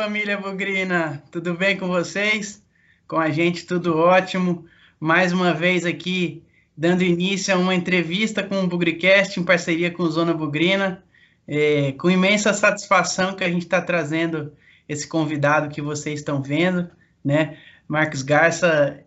família Bugrina! Tudo bem com vocês? Com a gente tudo ótimo. Mais uma vez aqui dando início a uma entrevista com o Bugricast em parceria com o Zona Bugrina. É, com imensa satisfação que a gente está trazendo esse convidado que vocês estão vendo, né? Marcos Garça,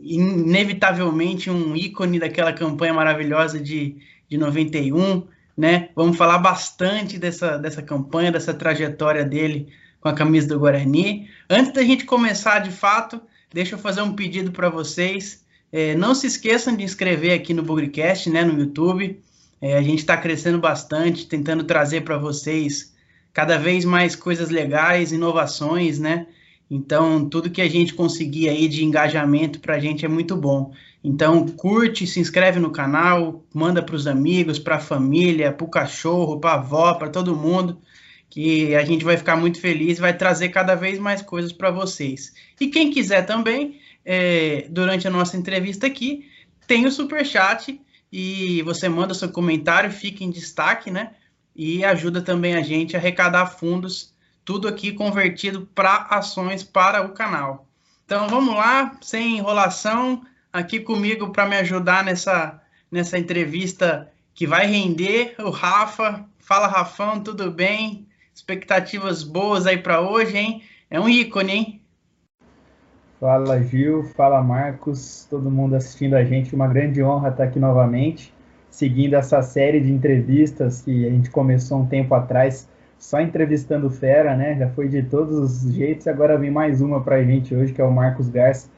inevitavelmente um ícone daquela campanha maravilhosa de, de 91, né? Vamos falar bastante dessa, dessa campanha, dessa trajetória dele com a camisa do Guarani. Antes da gente começar de fato, deixa eu fazer um pedido para vocês. É, não se esqueçam de inscrever aqui no Bugrecast, né, no YouTube. É, a gente está crescendo bastante, tentando trazer para vocês cada vez mais coisas legais, inovações, né? Então, tudo que a gente conseguir aí de engajamento para a gente é muito bom. Então, curte, se inscreve no canal, manda para os amigos, para a família, para o cachorro, para a avó, para todo mundo, que a gente vai ficar muito feliz vai trazer cada vez mais coisas para vocês. E quem quiser também, é, durante a nossa entrevista aqui, tem o super chat e você manda seu comentário, fica em destaque, né? E ajuda também a gente a arrecadar fundos tudo aqui convertido para ações para o canal. Então vamos lá, sem enrolação, aqui comigo para me ajudar nessa, nessa entrevista que vai render o Rafa. Fala Rafão, tudo bem? Expectativas boas aí para hoje, hein? É um ícone, hein? Fala Gil, fala Marcos, todo mundo assistindo a gente, uma grande honra estar aqui novamente, seguindo essa série de entrevistas que a gente começou um tempo atrás só entrevistando fera, né? Já foi de todos os jeitos. Agora vem mais uma para a gente hoje, que é o Marcos Garça.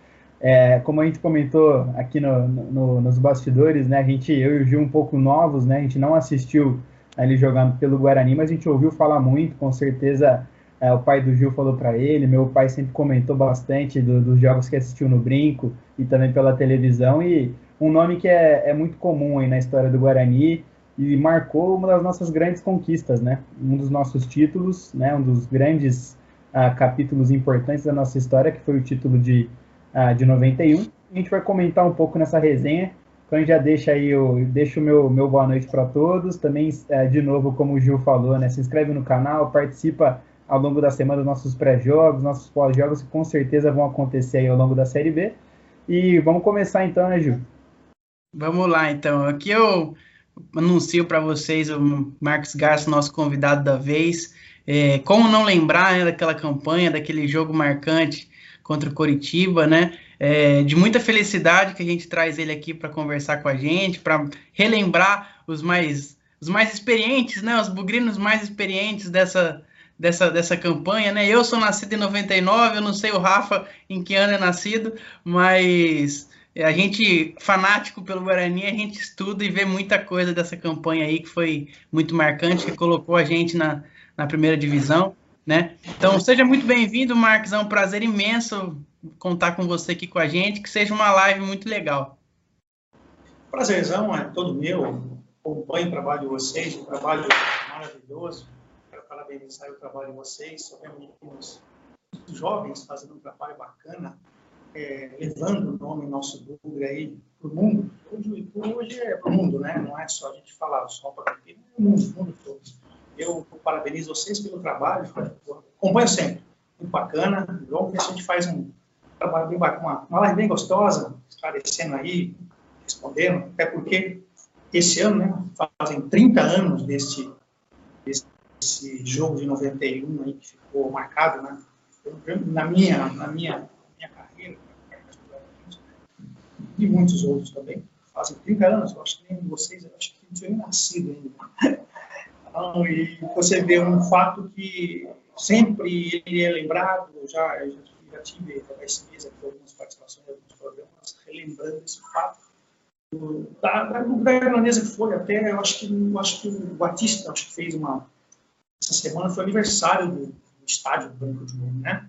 É, como a gente comentou aqui no, no, nos bastidores, né? A gente, eu e o Gil, um pouco novos, né? A gente não assistiu ele jogando pelo Guarani, mas a gente ouviu falar muito. Com certeza, é, o pai do Gil falou para ele. Meu pai sempre comentou bastante do, dos jogos que assistiu no Brinco e também pela televisão. E um nome que é, é muito comum aí na história do Guarani e marcou uma das nossas grandes conquistas, né? Um dos nossos títulos, né? Um dos grandes uh, capítulos importantes da nossa história, que foi o título de, uh, de 91. A gente vai comentar um pouco nessa resenha. Então já deixa aí, eu o meu, meu boa noite para todos. Também, uh, de novo, como o Gil falou, né? Se inscreve no canal, participa ao longo da semana dos nossos pré-jogos, nossos pós-jogos, que com certeza vão acontecer aí ao longo da Série B. E vamos começar então, né, Gil? Vamos lá, então. Aqui eu anuncio para vocês o Marcos Garça, nosso convidado da vez. É, como não lembrar né, daquela campanha, daquele jogo marcante contra o Coritiba, né? É, de muita felicidade que a gente traz ele aqui para conversar com a gente, para relembrar os mais os mais experientes, né? Os bugrinos mais experientes dessa dessa, dessa campanha, né? Eu sou nascido em 99, eu não sei o Rafa em que ano é nascido, mas a gente, fanático pelo Guarani, a gente estuda e vê muita coisa dessa campanha aí que foi muito marcante, que colocou a gente na, na primeira divisão, né? Então, seja muito bem-vindo, Marcos. É um prazer imenso contar com você aqui com a gente, que seja uma live muito legal. Prazerzão é todo meu. Acompanho o trabalho de vocês, um trabalho maravilhoso. Quero parabenizar o trabalho de vocês. Sabemos jovens fazendo um trabalho bacana é, levando o nome nosso Bugre aí para o mundo. Hoje, hoje é para o mundo, né? Não é só a gente falar só para aqui, é o mundo, mundo todo. Eu parabenizo vocês pelo trabalho, acompanho sempre. Muito bacana, bom que a gente faz um trabalho bacana, uma, uma live bem gostosa, esclarecendo aí, respondendo, até porque esse ano, né, fazem 30 anos desse, desse jogo de 91 aí que ficou marcado, né? Na minha, na minha e muitos outros também. Fazem 30 anos, eu acho que nem vocês, eu acho que não tinham nascido ainda. Então, e você vê um fato que sempre ele é lembrado, já, já, já tive esse mês aqui algumas participações em alguns programas, relembrando esse fato. Da, da, da irlandesa que foi até, eu acho que, eu acho que o Batista acho que fez uma. Essa semana foi aniversário do, do estádio do Branco de Ouro, né?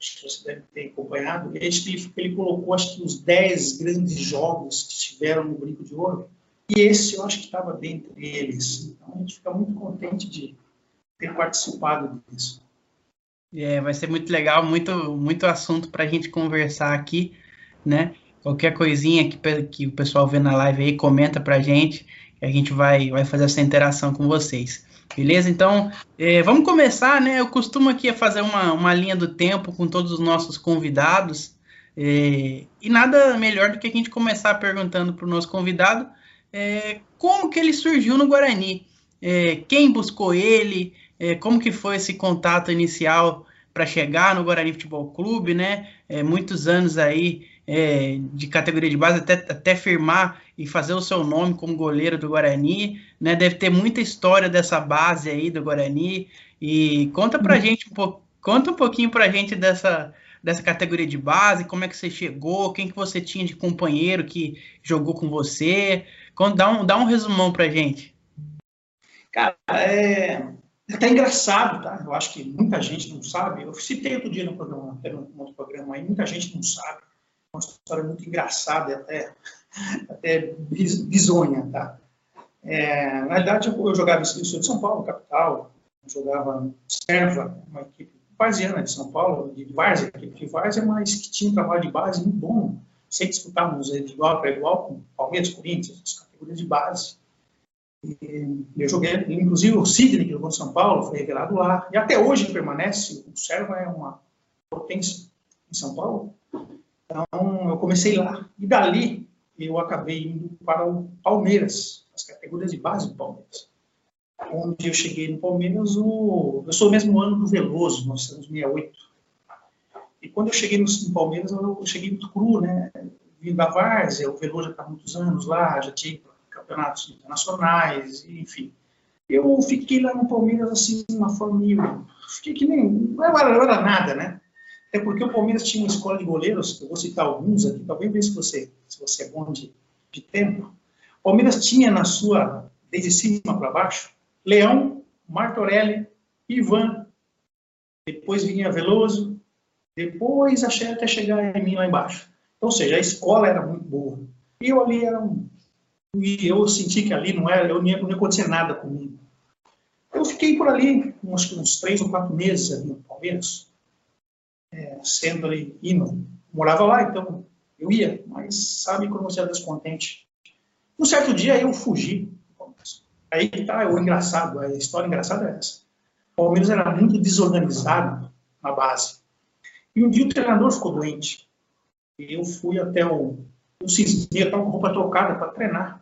acho que você deve ter acompanhado, ele, ele colocou, acho que, os 10 grandes jogos que estiveram no Brinco de Ouro, e esse eu acho que estava dentre eles. Então, a gente fica muito contente de ter participado disso. É, vai ser muito legal, muito, muito assunto para a gente conversar aqui, né? Qualquer coisinha que, que o pessoal vê na live aí, comenta para a gente, a gente vai, vai fazer essa interação com vocês. Beleza? Então, é, vamos começar, né? Eu costumo aqui fazer uma, uma linha do tempo com todos os nossos convidados. É, e nada melhor do que a gente começar perguntando para o nosso convidado é, como que ele surgiu no Guarani. É, quem buscou ele, é, como que foi esse contato inicial para chegar no Guarani Futebol Clube, né? É, muitos anos aí é, de categoria de base até, até firmar e fazer o seu nome como goleiro do Guarani, né? Deve ter muita história dessa base aí do Guarani. E conta pra uhum. gente um pouco, conta um pouquinho pra gente dessa, dessa categoria de base, como é que você chegou, quem que você tinha de companheiro que jogou com você. Dá um, dá um resumão pra gente. Cara, é, é até engraçado, tá? Eu acho que muita gente não sabe. Eu citei outro dia no programa, até no outro programa aí, muita gente não sabe. É uma história muito engraçada, até, até bizonha, tá? É, na verdade, eu, eu jogava em de São Paulo, capital, eu jogava Serva, uma equipe varziana de São Paulo, de várzea, equipe de várzea, mas que tinha um trabalho de base muito bom. Sempre disputávamos de igual para igual com Palmeiras, Corinthians, as categorias de base. E eu joguei, inclusive o Sidney, que jogou em São Paulo, foi revelado lá. E até hoje permanece, o Serva é uma potência em São Paulo. Então, eu comecei lá. E dali, eu acabei indo para o Palmeiras, as categorias de base do Palmeiras. Onde eu cheguei no Palmeiras, o... eu sou o mesmo ano do Veloso, nós estamos 68. E quando eu cheguei no, Palmeiras, eu cheguei muito cru, né? Vindo da Várzea, o Veloso já está há muitos anos lá, já tinha campeonatos internacionais, enfim. Eu fiquei lá no Palmeiras, assim, de uma forma. Fiquei que nem... Não era, não era nada, né? Até porque o Palmeiras tinha uma escola de goleiros, eu vou citar alguns aqui, talvez ver se você, se você é bom de, de tempo. O Palmeiras tinha na sua, desde cima para baixo, Leão, Martorelli, Ivan, depois vinha Veloso, depois achei até chegar em mim lá embaixo. Então, ou seja, a escola era muito boa. Eu ali era um e eu senti que ali não era, eu não ia, acontecer nada comigo. Eu fiquei por ali uns, uns três ou quatro meses ali no Palmeiras, é, sendo ali, indo, morava lá, então eu ia, mas sabe quando você é descontente. Um certo dia eu fugi. Aí tá o engraçado, a história engraçada é essa. O Palmeiras era muito desorganizado na base. E um dia o treinador ficou doente. E eu fui até o, o Cisne, estava com roupa trocada para treinar.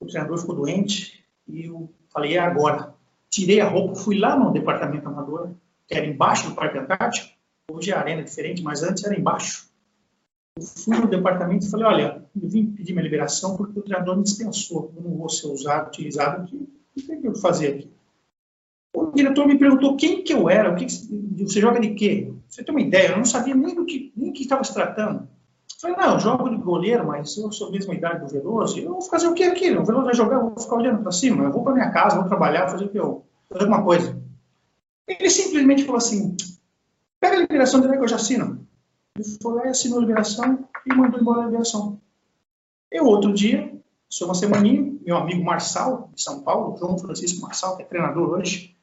O treinador ficou doente e eu falei, é agora. Tirei a roupa, fui lá no departamento amador, que era embaixo do Parque Antártico. Hoje a arena é diferente, mas antes era embaixo. Eu fui no departamento e falei, olha, eu vim pedir minha liberação porque o treinador me dispensou. Eu não vou ser usado, utilizado aqui. O que eu fazer aqui? O diretor me perguntou quem que eu era, o que, que você joga de quê? Você tem uma ideia? Eu não sabia nem do que nem que estava se tratando. Falei, não, jogo de goleiro, mas eu sou a mesma idade do Veloso, eu vou fazer o que aqui? O Veloso vai jogar, eu vou ficar olhando para cima, eu vou para minha casa, vou trabalhar, fazer o que eu, fazer alguma coisa. Ele simplesmente falou assim, pega a liberação dele que eu já assino. Ele falou, é, assinou a liberação e mandou embora a liberação. Eu, outro dia, sou uma semaninha, meu amigo Marçal, de São Paulo, João Francisco Marçal, que é treinador hoje,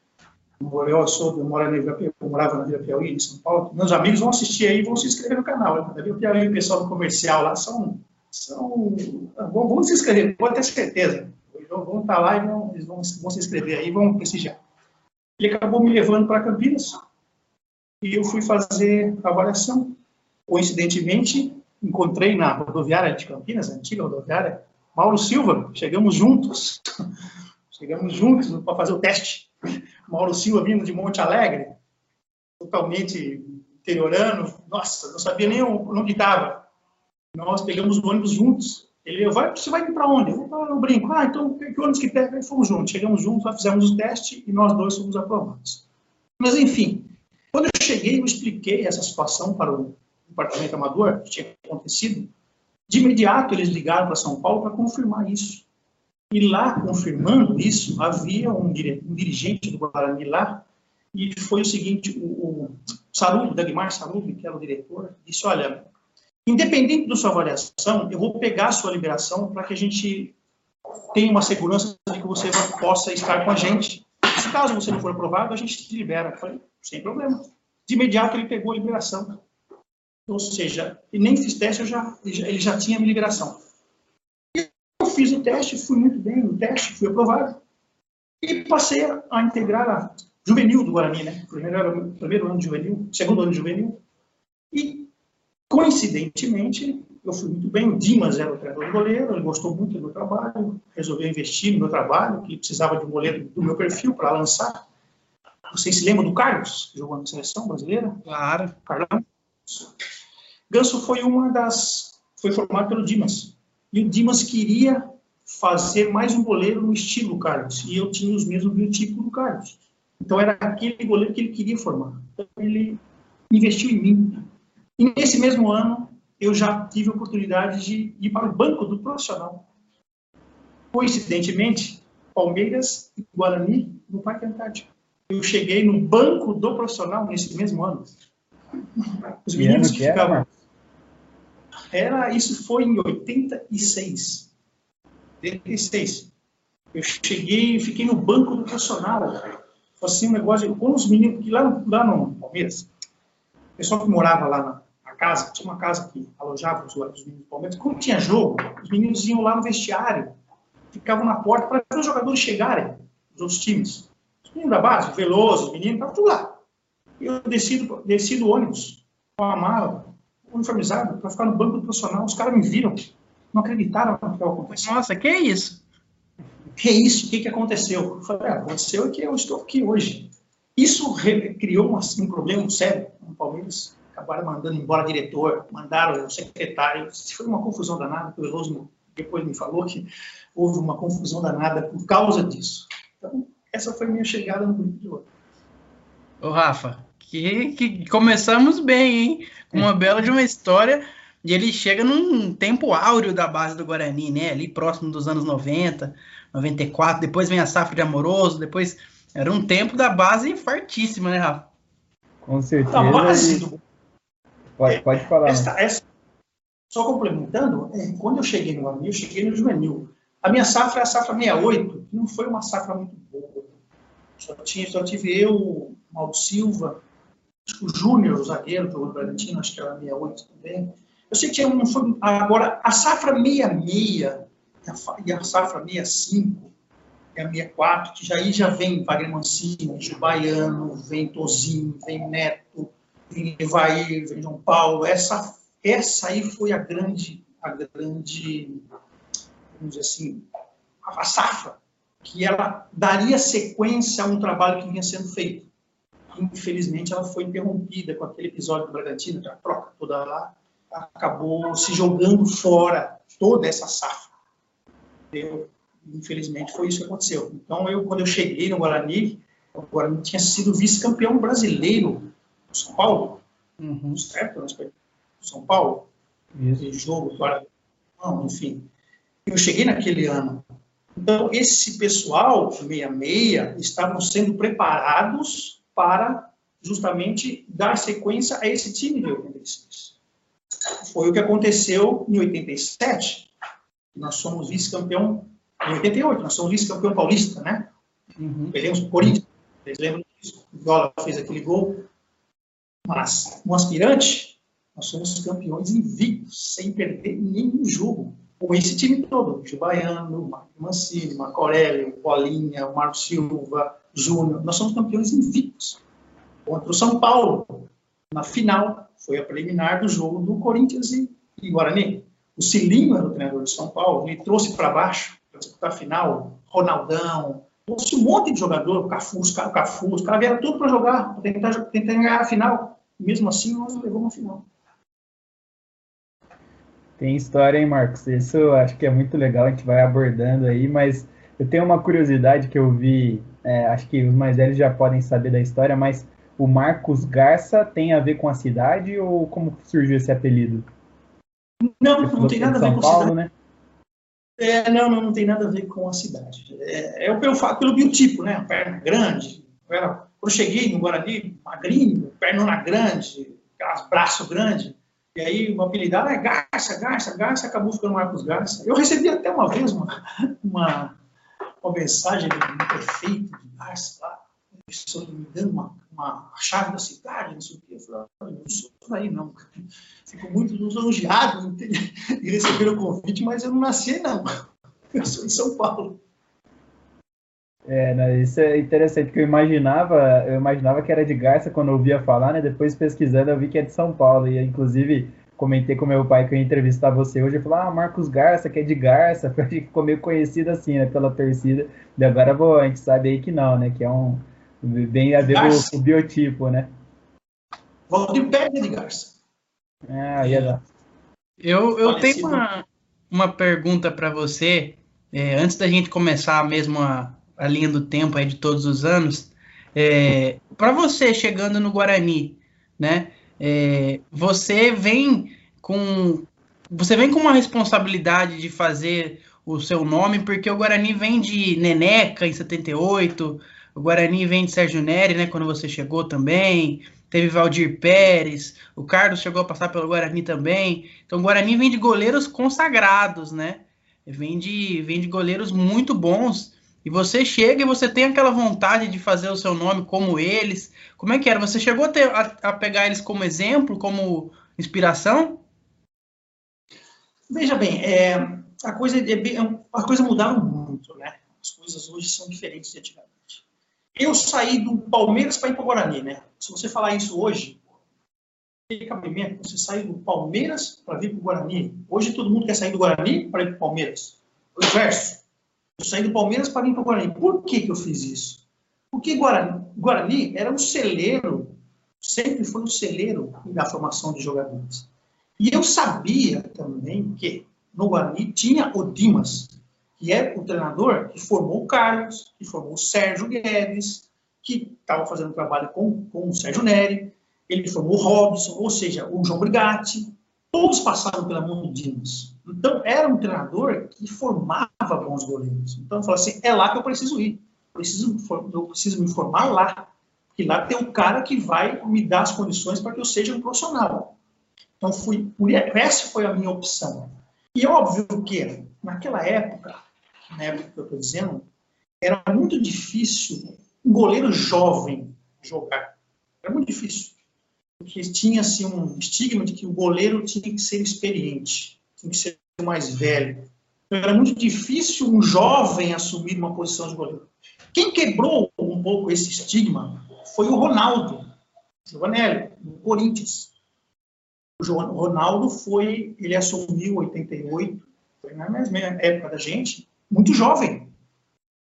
eu, sou, eu, moro na eu morava na Vila Piauí, em São Paulo. Meus amigos vão assistir aí e vão se inscrever no canal. Na Vila Piauí, o pessoal do comercial lá são. são vão, vão se inscrever, pode ter certeza. Vão, estar lá e vão, eles vão, vão se inscrever aí, vão prestigiar. Ele acabou me levando para Campinas e eu fui fazer avaliação. Coincidentemente, encontrei na rodoviária de Campinas, antiga rodoviária, Mauro Silva. Chegamos juntos, chegamos juntos para fazer o teste. Mauro Silva vindo de Monte Alegre, totalmente interiorano, nossa, não sabia nem onde estava. Nós pegamos o ônibus juntos. Ele, vai, você vai para onde? Eu vou para o brinco. Ah, então que ônibus que pega? E fomos juntos. Chegamos juntos, fizemos o teste e nós dois fomos aprovados. Mas, enfim, quando eu cheguei, eu expliquei essa situação para o departamento amador, que tinha acontecido. De imediato, eles ligaram para São Paulo para confirmar isso. E lá, confirmando isso, havia um, dirigente do Guarani lá, e foi o seguinte, o, o Dagmar Sarubi, que era o diretor, disse, olha, independente da sua avaliação, eu vou pegar a sua liberação para que a gente tenha uma segurança de que você possa estar com a gente. Se caso você não for aprovado, a gente te libera. Eu falei, sem problema. De imediato, ele pegou a liberação. Ou seja, nem fiz teste, já, ele já tinha a minha liberação fiz o teste, fui muito bem no teste, fui aprovado. E passei a integrar a juvenil do Guarani, né? Primeiro primeiro ano de juvenil, segundo ano de juvenil. E, coincidentemente, eu fui muito bem. O Dimas era o treinador do goleiro, ele gostou muito do meu trabalho, resolveu investir no meu trabalho, que precisava de um goleiro do meu perfil para lançar. Vocês se lembram do Carlos, que jogou na seleção brasileira? Claro. Carlão. Ganso foi uma das. Foi formado pelo Dimas. E o Dimas queria fazer mais um goleiro no estilo Carlos. E eu tinha os mesmos biotipos do Carlos. Então era aquele goleiro que ele queria formar. Então ele investiu em mim. E nesse mesmo ano, eu já tive a oportunidade de ir para o banco do profissional. Coincidentemente, Palmeiras e Guarani no Parque Antártico. Eu cheguei no banco do profissional nesse mesmo ano. Os meninos que, que ficavam. Era, isso foi em 86. 86. Eu cheguei fiquei no banco do profissional. Foi assim um negócio, com os meninos, que lá, lá no Palmeiras, o pessoal que morava lá na, casa, tinha uma casa que alojava os, os meninos do Palmeiras, quando tinha jogo, os meninos iam lá no vestiário, ficavam na porta para os jogadores chegarem, os outros times. Os meninos da base, o Veloso, os meninos, estavam tudo lá. Eu desci do, desci do ônibus com a mala, uniformizado, para ficar no banco do profissional. Os caras me viram, não acreditaram no que acontecendo. Nossa, que é isso? Que é isso? O que, que aconteceu? Eu falei, ah, aconteceu que eu estou aqui hoje. Isso criou um, um problema sério no Palmeiras. Acabaram mandando embora diretor, mandaram o secretário. Foi uma confusão danada. O Veloso depois me falou que houve uma confusão danada por causa disso. Então, essa foi minha chegada no grupo de hoje. Ô, Rafa, que, que começamos bem, hein? Com uma bela de uma história. E ele chega num tempo áureo da base do Guarani, né? Ali próximo dos anos 90, 94. Depois vem a safra de Amoroso. Depois era um tempo da base fartíssima, né, Rafa? Com certeza. A base do... pode, pode falar. Essa, essa... Só complementando, é, quando eu cheguei no Guarani, eu cheguei no juvenil. A minha safra é a safra 68, que não foi uma safra muito boa. Só, tinha, só tive eu, Mauro Silva, o Júnior, o zagueiro do Bragantino, acho que era 68 também. Eu sei que tinha um. Foi, agora, a safra 66 e a safra 65 e a 64, que já aí já vem Wagner Mancini, Baiano, vem Tozinho, vem Neto, vem Evair, vem João Paulo. Essa, essa aí foi a grande, a grande, vamos dizer assim, a safra, que ela daria sequência a um trabalho que vinha sendo feito infelizmente ela foi interrompida com aquele episódio do Bragantino, que a troca toda lá acabou se jogando fora toda essa safra. Eu, infelizmente foi isso que aconteceu. Então eu quando eu cheguei no Guarani, o Guarani tinha sido vice-campeão brasileiro do São Paulo, uhum. certo? São Paulo, isso. jogo, não, enfim. Eu cheguei naquele ano. Então esse pessoal, meia meia, estavam sendo preparados para justamente dar sequência a esse time de 86. Foi o que aconteceu em 87. Nós somos vice-campeão em 88, nós somos vice-campeão paulista, né? Uhum. Perdemos o Corinthians, vocês lembram disso? O Viola fez aquele gol. Mas, no aspirante, nós somos campeões invictos, sem perder nenhum jogo. Com esse time todo, Gil Baiano, Mancini, Marco Aurélio, Bolinha, Marco Silva, Júnior, nós somos campeões invictos. Contra o São Paulo, na final, foi a preliminar do jogo do Corinthians e, e Guarani. O Cilinho era o treinador de São Paulo, ele trouxe para baixo, para disputar a final, Ronaldão, trouxe um monte de jogador, o Cafu, os Cafu, os caras vieram tudo para jogar, para tentar, tentar ganhar a final. Mesmo assim, nós levamos a final. Tem história, hein, Marcos? Isso eu acho que é muito legal, a gente vai abordando aí, mas eu tenho uma curiosidade que eu vi é, acho que os mais velhos já podem saber da história, mas o Marcos Garça tem a ver com a cidade ou como surgiu esse apelido? Não, não tem nada a ver com Paulo, a cidade. Né? É, não, não, não tem nada a ver com a cidade. É, é pelo, pelo biotipo, né? Perna grande. Quando eu cheguei no Guarani, magrinho, pernona grande, aquelas braços grandes. E aí o apelidado é Garça, Garça, Garça, acabou ficando Marcos Garça. Eu recebi até uma vez uma, uma uma mensagem do prefeito de Garça lá, me dando uma, uma chave da cidade, não sei o quê. Eu falei, não sou por aí, não. Fico muito lisonjeado de receber o convite, mas eu não nasci, não. Eu sou em São Paulo. É, né, isso é interessante, porque eu imaginava, eu imaginava que era de Garça quando eu ouvia falar, né? Depois pesquisando eu vi que é de São Paulo. E inclusive comentei com meu pai que eu ia entrevistar você hoje. Ele falou, ah, Marcos Garça, que é de Garça, gente ficou meio conhecido assim, né? Pela torcida. E agora vou, a gente sabe aí que não, né? Que é um bem a ver com o biotipo, né? Valdir Pérez de Garça. Ah, ia dar. Eu, eu tenho uma, uma pergunta para você, é, antes da gente começar mesmo a, a linha do tempo aí de todos os anos. É, para você chegando no Guarani, né? É, você vem com você vem com uma responsabilidade de fazer o seu nome, porque o Guarani vem de Neneca em 78, o Guarani vem de Sérgio Neri, né, quando você chegou também, teve Valdir Pérez, o Carlos chegou a passar pelo Guarani também. Então o Guarani vem de goleiros consagrados, né? Vem de, vem de goleiros muito bons. E você chega e você tem aquela vontade de fazer o seu nome como eles. Como é que era? Você chegou a, ter, a, a pegar eles como exemplo, como inspiração? Veja bem, é, a, coisa é, a coisa mudaram muito, né? As coisas hoje são diferentes de antigamente. Eu saí do Palmeiras para ir para o Guarani, né? Se você falar isso hoje, tem você sair do Palmeiras para vir para o Guarani. Hoje todo mundo quer sair do Guarani para ir para o Palmeiras. O inverso. Eu saí do Palmeiras para vir para o Guarani. Por que, que eu fiz isso? Porque Guarani, Guarani era um celeiro, sempre foi um celeiro da formação de jogadores. E eu sabia também que no Guarani tinha o Dimas, que é o treinador que formou o Carlos, que formou o Sérgio Guedes, que estava fazendo trabalho com, com o Sérgio Neri, ele formou o Robson, ou seja, o João Brigatti, todos passaram pela mão do Dimas. Então, era um treinador que formava bons goleiros. Então, eu falei assim, é lá que eu preciso ir. Eu preciso, eu preciso me formar lá. Porque lá tem um cara que vai me dar as condições para que eu seja um profissional. Então, fui, essa foi a minha opção. E óbvio que, naquela época, na época que eu estou dizendo, era muito difícil um goleiro jovem jogar. Era muito difícil. Porque tinha-se assim, um estigma de que o goleiro tinha que ser experiente, tinha que ser mais velho. Então, era muito difícil um jovem assumir uma posição de goleiro. Quem quebrou um pouco esse estigma foi o Ronaldo, Giovanelli, no Corinthians. O Ronaldo foi, ele assumiu em 88, foi na mesma época da gente, muito jovem.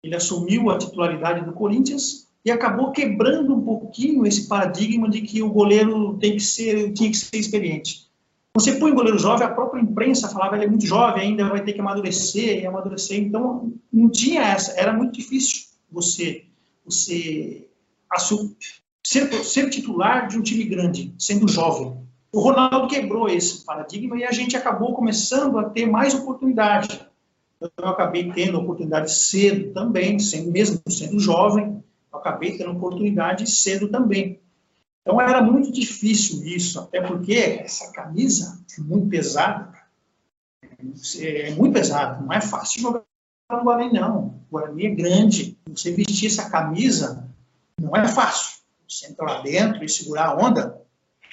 Ele assumiu a titularidade do Corinthians e acabou quebrando um pouquinho esse paradigma de que o goleiro tem que ser, tinha que ser experiente. Você põe um goleiro jovem, a própria imprensa falava ele é muito jovem, ainda vai ter que amadurecer e amadurecer. Então, não tinha essa, era muito difícil você, você ser, ser titular de um time grande, sendo jovem. O Ronaldo quebrou esse paradigma e a gente acabou começando a ter mais oportunidade eu acabei tendo oportunidade cedo também, sendo, mesmo sendo jovem, acabei tendo oportunidade cedo também. Então era muito difícil isso, até porque essa camisa é muito pesada, é muito pesada, não é fácil jogar no Guarani não. O Guarani é grande, você vestir essa camisa não é fácil. Você entrar lá dentro e segurar a onda,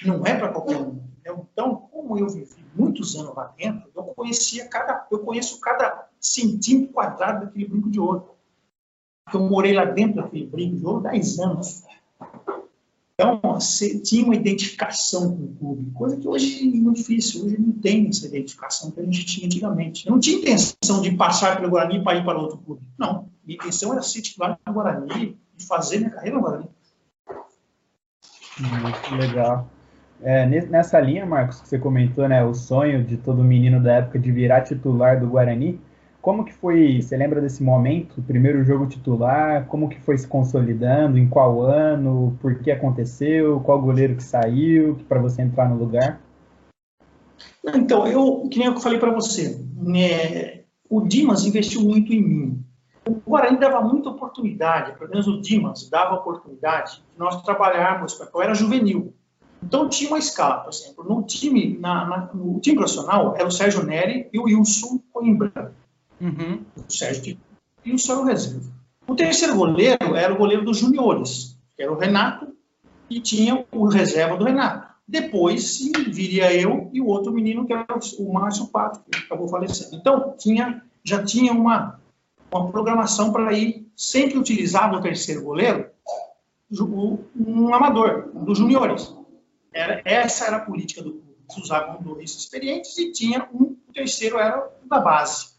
não é para qualquer um. Então, como eu vivi muitos anos lá dentro, eu conhecia cada, eu conheço cada centímetro quadrado daquele brinco de ouro. Eu morei lá dentro daquele brinco de ouro 10 anos. Então, você tinha uma identificação com o clube, coisa que hoje é muito difícil. Hoje não tem essa identificação que a gente tinha antigamente. Eu não tinha intenção de passar pelo Guarani para ir para outro clube. Não. Minha intenção era ser titular no Guarani e fazer minha carreira no Guarani. Muito legal. É, nessa linha, Marcos, que você comentou, né, o sonho de todo menino da época de virar titular do Guarani, como que foi, você lembra desse momento, primeiro jogo titular, como que foi se consolidando, em qual ano, por que aconteceu, qual goleiro que saiu, para você entrar no lugar? Então, eu, que nem eu falei para você, né, o Dimas investiu muito em mim. O Guarani dava muita oportunidade, pelo menos o Dimas dava oportunidade de nós trabalharmos, eu era juvenil, então tinha uma escala, por exemplo, no time, na, na, no time profissional era o Sérgio Neri e o Wilson Coimbra. Uhum. O Sérgio e o Sérgio reserva. O terceiro goleiro era o goleiro dos juniores, que era o Renato, e tinha o reserva do Renato. Depois sim, viria eu e o outro menino, que era o Márcio Pato, que acabou falecendo. Então, tinha, já tinha uma, uma programação para ir sempre utilizava o terceiro goleiro um amador, um dos juniores. Era, essa era a política do clube. Usavam dois experientes e tinha um, o terceiro era da base.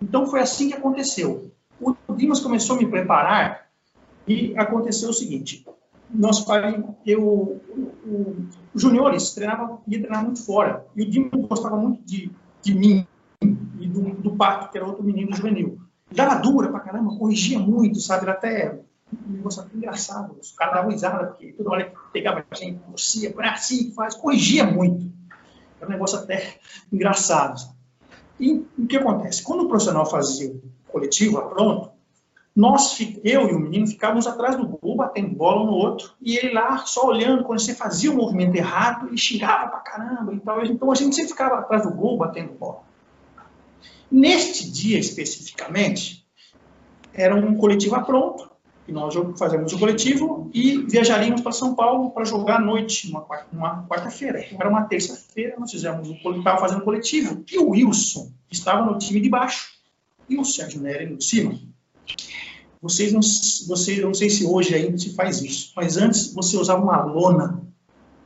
Então foi assim que aconteceu. O Dimas começou a me preparar e aconteceu o seguinte: nós eu, o, os juniores treinavam, ia treinar muito fora e o Dimas gostava muito de, de mim e do, do Pato, que era outro menino juvenil. Dava dura pra caramba, corrigia muito, sabe? Era até negócio engraçado. Os caras davam risada, porque toda hora que pegava a gente, torcia, assim faz, corrigia muito. Era um negócio até engraçado. E o que acontece? Quando o profissional fazia o coletivo, pronto, nós, eu e o menino, ficávamos atrás do gol, batendo bola um no outro, e ele lá só olhando, quando você fazia o movimento errado, ele xingava pra caramba e tal. Então a gente sempre ficava atrás do gol, batendo bola. Neste dia especificamente, era um coletivo pronto, e nós fazemos o coletivo e viajaríamos para São Paulo para jogar à noite, uma, quarta-feira. Era uma terça-feira, nós fizemos o fazendo o coletivo, e o Wilson estava no time de baixo, e o Sérgio Nery no de cima. Vocês não, vocês, não sei se hoje ainda se faz isso, mas antes você usava uma lona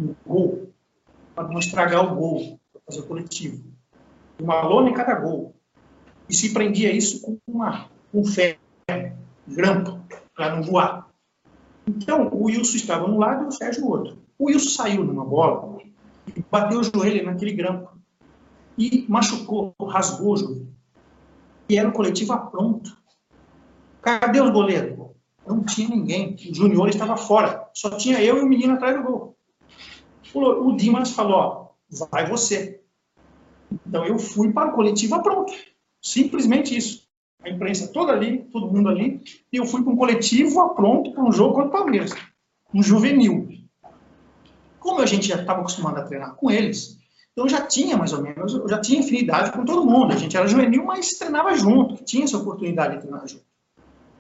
no gol, para não estragar o gol, para fazer o coletivo. Uma lona em cada gol e se prendia isso com uma, um ferro, grampo, para não voar. Então, o Wilson estava no lado e o Sérgio no outro. O Wilson saiu numa bola e bateu o joelho naquele grampo e machucou, rasgou o joelho. E era o coletivo pronto. Cadê os goleiros? Não tinha ninguém. O Júnior estava fora. Só tinha eu e o menino atrás do gol. O, Dimas falou, ó, vai você. Então eu fui para o coletivo pronto. Simplesmente isso. A imprensa toda ali, todo mundo ali, e eu fui com um coletivo pronto para um jogo contra o Palmeiras. Um juvenil. Como a gente já estava acostumado a treinar com eles, então já tinha mais ou menos, eu já tinha afinidade com todo mundo. A gente era juvenil, mas treinava junto, tinha essa oportunidade de treinar junto.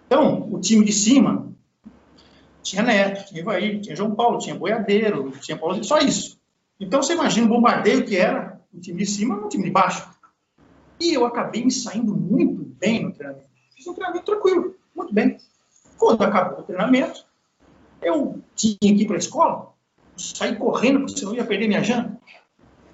Então, o time de cima tinha Neto, tinha Ivaí, tinha João Paulo, tinha Boiadeiro, tinha Paulo, só isso. Então, você imagina o bombardeio que era o time de cima no time de baixo. E eu acabei saindo muito bem no treinamento. Fiz um treinamento tranquilo, muito bem. Quando acabou o treinamento, eu tinha que ir para a escola, saí correndo, porque senão eu ia perder minha janta.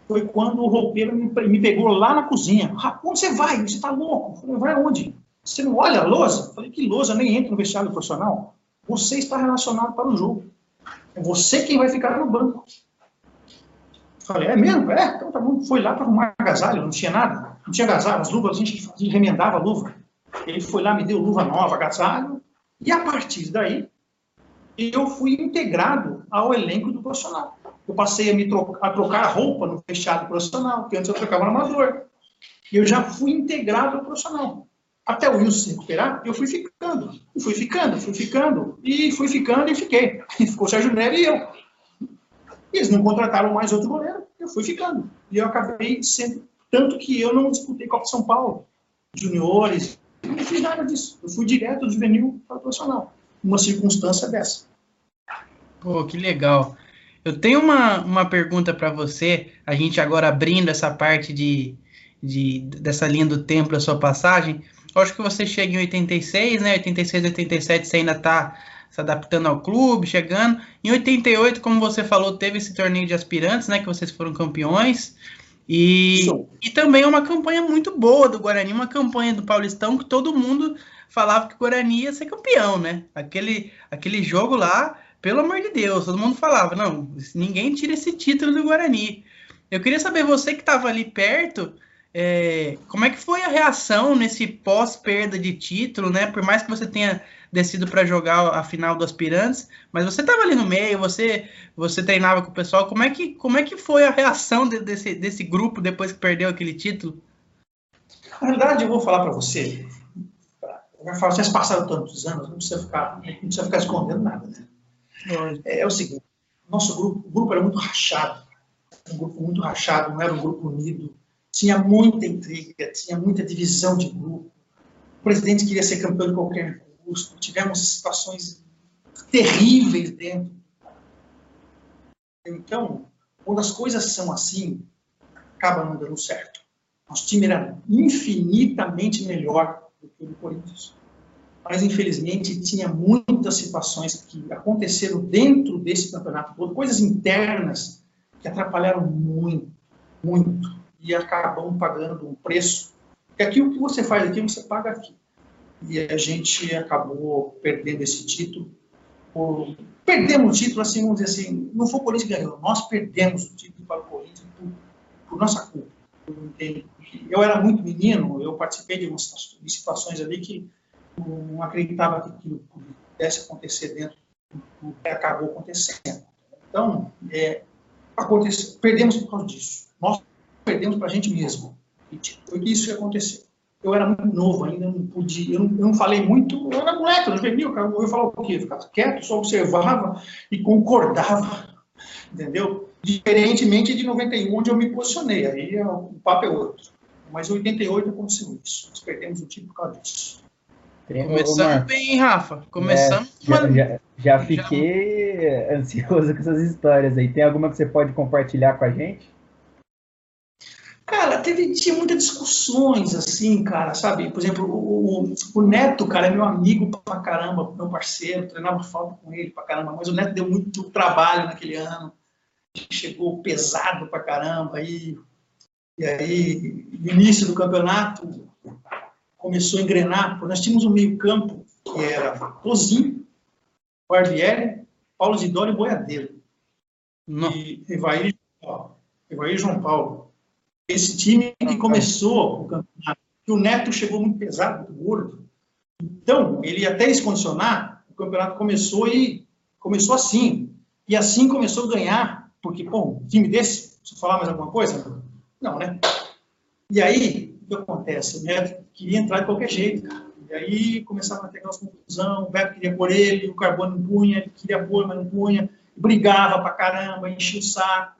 Foi quando o roupeiro me, pegou lá na cozinha. Onde você vai? Você está louco? Eu falei, vai aonde? Você não olha a lousa? Falei, que lousa? Nem entra no vestiário profissional. Você está relacionado para o jogo. É você quem vai ficar no banco. Falei, é mesmo? É, então tá bom. Foi lá para arrumar agasalho, não tinha nada. Não tinha agasalho, as luvas, a gente, remendava a luva. Ele foi lá, me deu luva nova, agasalho. E a partir daí, eu fui integrado ao elenco do profissional. Eu passei a me trocar, a trocar roupa no fechado profissional, que antes eu trocava no amador. E eu já fui integrado ao profissional. Até o Wilson se recuperar, eu fui ficando, e fui ficando, fui ficando, e fui ficando e fiquei. E ficou o Sérgio Nery e eu. E eles não contrataram mais outro goleiro, eu fui ficando. E eu acabei sendo. Tanto que eu não disputei Copa São Paulo, juniores, não fiz nada disso. Eu fui direto do juvenil para o profissional. Uma circunstância dessa. Pô, que legal. Eu tenho uma, uma pergunta para você, a gente agora abrindo essa parte de, de, dessa linha do tempo da sua passagem. Eu acho que você chega em 86, né? 86, 87 você ainda está se adaptando ao clube, chegando. Em 88, como você falou, teve esse torneio de aspirantes, né? Que vocês foram campeões. E, e também uma campanha muito boa do Guarani, uma campanha do Paulistão que todo mundo falava que o Guarani ia ser campeão, né? Aquele, aquele jogo lá, pelo amor de Deus, todo mundo falava, não, ninguém tira esse título do Guarani. Eu queria saber, você que estava ali perto, é, como é que foi a reação nesse pós-perda de título, né? Por mais que você tenha descido para jogar a final do Aspirantes, mas você estava ali no meio, você você treinava com o pessoal. Como é que como é que foi a reação de, desse desse grupo depois que perdeu aquele título? Na verdade, eu vou falar para você. Eu falo, vocês passaram tantos anos, não precisa ficar não precisa ficar escondendo nada. Né? É, é, o seguinte, nosso grupo, o grupo era muito rachado, um grupo muito rachado, não era um grupo unido tinha muita intriga, tinha muita divisão de grupo. O presidente queria ser campeão de qualquer Tivemos situações terríveis dentro. Então, quando as coisas são assim, acaba não dando certo. Nosso time era infinitamente melhor do que o do Corinthians. mas infelizmente tinha muitas situações que aconteceram dentro desse campeonato todo, coisas internas que atrapalharam muito, muito, e acabam pagando um preço. Porque aqui o que você faz aqui, você paga aqui. E a gente acabou perdendo esse título. Por... Perdemos o título, assim, vamos dizer assim, não foi o Corinthians que ganhou, nós perdemos o título para o Corinthians por, por nossa culpa. Eu era muito menino, eu participei de, umas, situações ali que não acreditava que aquilo pudesse acontecer dentro do que acabou acontecendo. Então, é, aconteceu, perdemos por causa disso. Nós perdemos para a gente mesmo. Foi isso que aconteceu. Eu era muito novo ainda, não podia, eu não, eu não falei muito, eu era moleque, eu juvenil, cara, eu falava o quê? Eu ficava quieto, só observava e concordava, entendeu? Diferentemente de 91, onde eu me posicionei, aí é, o papo é outro. Mas em 88 aconteceu isso, nós perdemos o time por causa disso. Começando bem, Rafa. Começando. É, já, já, já, fiquei já... ansioso com essas histórias aí. Tem alguma que você pode compartilhar com a gente? Cara, teve, tinha muitas discussões, assim, cara, sabe? Por exemplo, o, o, Neto, cara, é meu amigo pra caramba, meu parceiro, treinava falta com ele pra caramba, mas o Neto deu muito trabalho naquele ano, chegou pesado pra caramba, aí, e aí, no início do campeonato, começou a engrenar, porque nós tínhamos um meio-campo que era Tozinho, Barbieri, Paulo Zidoro e Boiadeiro. Não. E Evair, Evair João Paulo. Esse time que começou o campeonato, que o Neto chegou muito pesado, muito gordo. Então, ele até escondicionar, o campeonato começou e começou assim. E assim começou a ganhar, porque, bom, time desse, se falar mais alguma coisa? Não, né? E aí, o que acontece? O Neto queria entrar de qualquer jeito, cara. E aí começava a ter aquelas confusão, o Beto queria pôr ele, o Carbono não punha, ele queria pôr, mas não punha, brigava pra caramba, enchia o saco.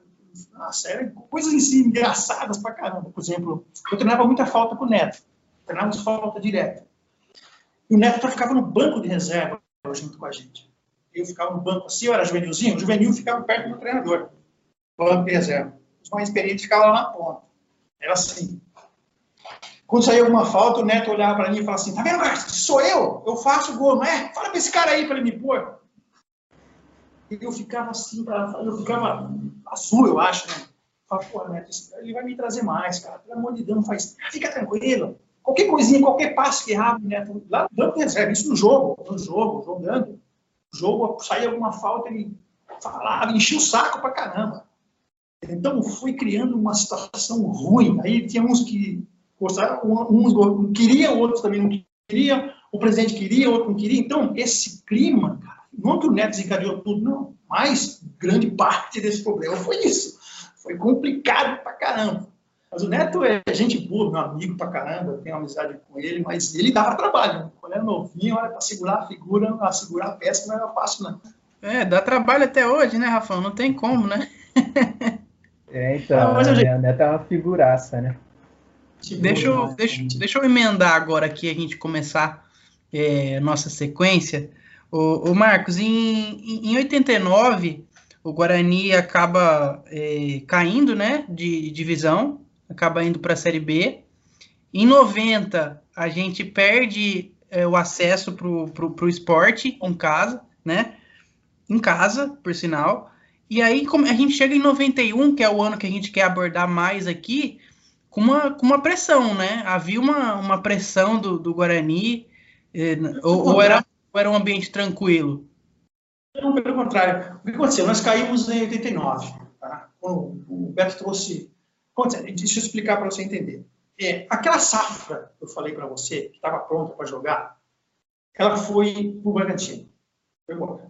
Ah, sério, coisas assim, engraçadas pra caramba. Por exemplo, eu treinava muita falta com o Neto, treinávamos falta direto. E o Neto ficava no banco de reserva junto com a gente. Eu ficava no banco assim, eu era juvenilzinho, o juvenil ficava perto do treinador, banco de reserva. Os mais experientes ficavam lá na ponta. Era assim. Quando saía alguma falta, o Neto olhava para mim e falava assim: tá vendo, Garcia? Sou eu, eu faço gol, não é? Fala para esse cara aí para ele me pôr. Eu ficava assim, eu ficava azul, eu acho, né? Falava, pô, Neto, ele vai me trazer mais, cara. Pelo amor de Deus, faz. Fica tranquilo. Qualquer coisinha, qualquer passo que errava, Neto, lá no reserva, isso no jogo, no jogo, jogando. O jogo, saía alguma falta, ele falava, enchia o saco pra caramba. Então, fui criando uma situação ruim. Aí tinha uns que gostaram, uns queriam, outros também não queriam, o presidente queria, outro não queria. Então, esse clima, cara, não que o Neto desencadeou tudo, não, mas grande parte desse problema foi isso. Foi complicado pra caramba. Mas o Neto é gente boa, meu amigo pra caramba, eu tenho amizade com ele, mas ele dava trabalho. Quando era novinho, era pra segurar a figura, a segurar a peça não era fácil, não. É, dá trabalho até hoje, né, Rafael? Não tem como, né? é, então, ah, a Neto é uma figuraça, né? Deixa eu, deixa, deixa eu emendar agora aqui, a gente começar é, nossa sequência. O, o Marcos, em, em 89, o Guarani acaba é, caindo né, de divisão, acaba indo para a Série B. Em 90, a gente perde é, o acesso para o esporte em casa, né? Em casa, por sinal. E aí a gente chega em 91, que é o ano que a gente quer abordar mais aqui, com uma, com uma pressão, né? Havia uma, uma pressão do, do Guarani, eh, ou, ou, era, ou era um ambiente tranquilo? Não, pelo contrário. O que aconteceu? Nós caímos em 89. Tá? O, Beto trouxe. Deixa eu explicar para você entender. É, aquela safra que eu falei para você, que estava pronta para jogar, ela foi para o Bragantino. Uhum.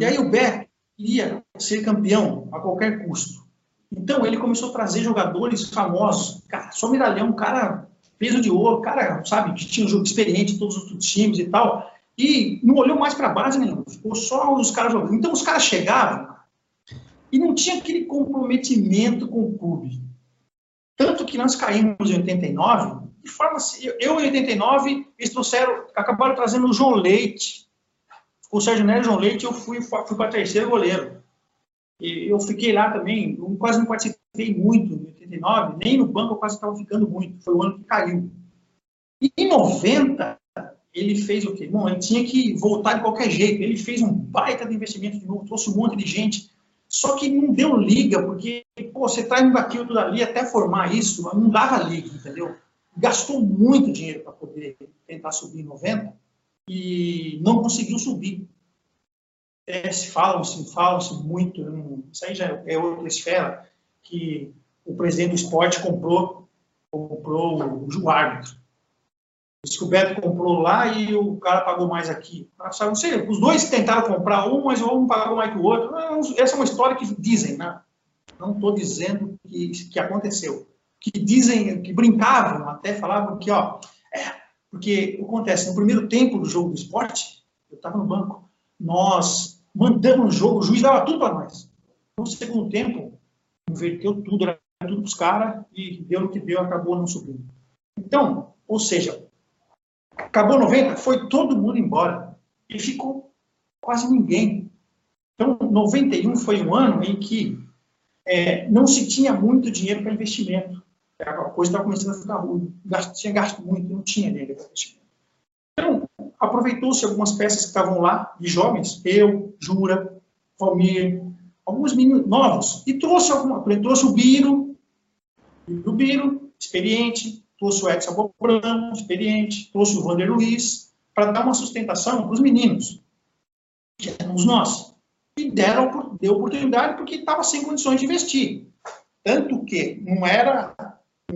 E aí o Beto queria ser campeão a qualquer custo. Então ele começou a trazer jogadores famosos. Cara, só Miralhão, cara peso de ouro, cara, sabe, que tinha um jogo experiente em todos os times e tal. E não olhou mais para a base nenhuma, ficou só os caras jogando. Então os caras chegavam e não tinha aquele comprometimento com o clube. Tanto que nós caímos em 89, de forma assim, eu em 89, eles trouxeram, acabaram trazendo o João Leite. Com o Sérgio Nery e o João Leite, eu fui, fui para terceiro goleiro. E eu fiquei lá também, quase não participei muito em 89, nem no banco eu quase estava ficando muito, foi o ano que caiu. E em 90, ele fez o quê? Bom, ele tinha que voltar de qualquer jeito. Ele fez um baita de investimento de novo, trouxe um monte de gente. Só que não deu liga, porque pô, você traz um daquilo tudo ali até formar isso, não dava liga, entendeu? Gastou muito dinheiro para poder tentar subir em 90 e não conseguiu subir. É, se falam, se falam-se muito, isso aí já é outra esfera, que o presidente do esporte comprou, comprou o árbitro. Diz que o Beto comprou lá e o cara pagou mais aqui. Não sei, os dois tentaram comprar um, mas um pagou mais que o outro. Essa é uma história que dizem, né? Não estou dizendo que, que aconteceu. Que dizem, que brincavam, até falavam que, ó, é, porque o que acontece, no primeiro tempo do jogo do esporte, eu estava no banco, nós mandamos o jogo, o juiz dava tudo para nós. No segundo tempo, inverteu tudo, era tudo para os caras e deu no que deu, acabou não subindo. Então, ou seja, Acabou 90, foi todo mundo embora. E ficou quase ninguém. Então, 91 foi um ano em que é, não se tinha muito dinheiro para investimento. A coisa estava começando a ficar ruim. Gasto, tinha gasto muito, não tinha dinheiro para investimento. Então, aproveitou-se algumas peças que estavam lá, de jovens, eu, Jura, Valmir, alguns meninos novos, e trouxe alguma, trouxe o Biro, o Biro, experiente, trouxe o Edson Abobrão, experiente, trouxe o Vander Luiz, para dar uma sustentação para os meninos, que éramos nós. E deram, deu oportunidade porque estava sem condições de investir. Tanto que não era,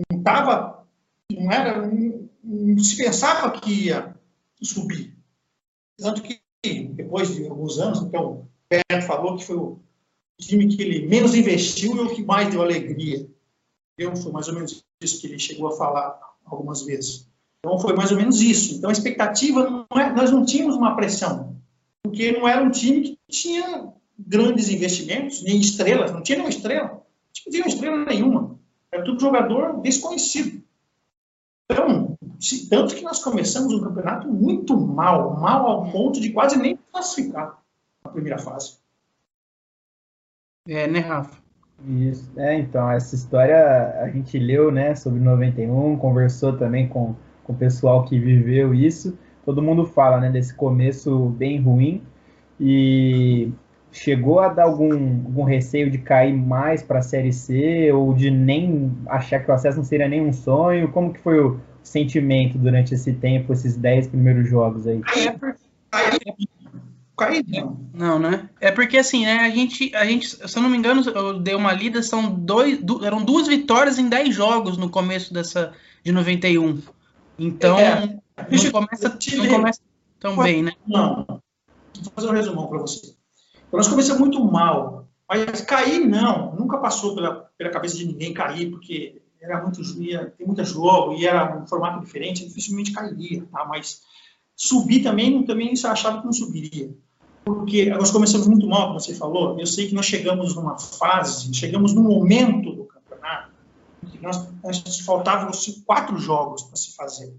não estava, não era, não, não se pensava que ia subir. Tanto que depois de alguns anos, então, o Beto falou que foi o time que ele menos investiu e o que mais deu alegria. Foi mais ou menos isso que ele chegou a falar algumas vezes. Então, foi mais ou menos isso. Então, a expectativa, não é, nós não tínhamos uma pressão, porque não era um time que tinha grandes investimentos, nem estrelas, não tinha nenhuma estrela, não tinha estrela nenhuma. Era tudo jogador desconhecido. Então, se, tanto que nós começamos o campeonato muito mal, mal ao ponto de quase nem classificar na primeira fase. É, né, Rafa? Isso, é, então, essa história a gente leu, né, sobre 91, conversou também com, com o pessoal que viveu isso. Todo mundo fala, né, desse começo bem ruim e chegou a dar algum, algum receio de cair mais para a Série C ou de nem achar que o acesso não seria nem um sonho? Como que foi o sentimento durante esse tempo, esses 10 primeiros jogos aí? É, cair, não. Não, né? É porque assim, né? A gente, a gente, se eu não me engano, eu dei uma lida, são dois, du, eram duas vitórias em dez jogos no começo dessa de 91. Então, é, não, começa, não começa tão bem, né? Não. Vou fazer um resumão para você. Nós começamos muito mal, mas cair não, nunca passou pela, pela cabeça de ninguém cair, porque era muito ia, tem muito jogo e era um formato diferente, dificilmente cairia, tá? Mas subir também, também se achava que não subiria porque nós começamos muito mal, como você falou. Eu sei que nós chegamos numa fase, chegamos num momento do campeonato que nós, nós faltavam quatro jogos para se fazer.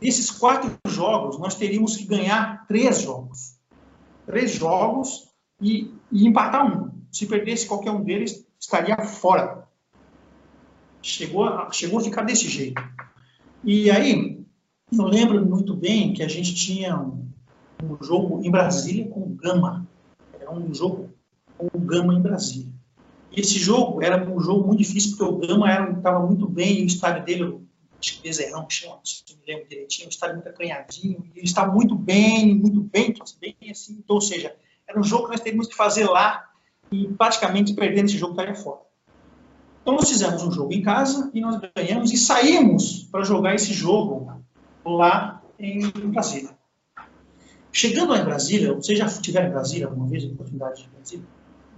Desses quatro jogos, nós teríamos que ganhar três jogos. Três jogos e, e empatar um. Se perdesse qualquer um deles, estaria fora. Chegou a, chegou a ficar desse jeito. E aí, eu lembro muito bem que a gente tinha jogo em Brasília com o Gama. Era um jogo com o Gama em Brasília. E esse jogo era um jogo muito difícil, porque o Gama estava muito bem, o estádio dele, acho que Bezerrão, que chama, se me lembro direitinho, o estádio muito acanhadinho, e ele estava muito bem, muito bem, bem assim. Então, ou seja, era um jogo que nós teríamos que fazer lá e praticamente perdendo esse jogo estaria fora. Então, nós fizemos um jogo em casa e nós ganhamos e saímos para jogar esse jogo lá em Brasília. Chegando lá em Brasília, vocês já estiveram em Brasília alguma vez, a oportunidade de Brasília?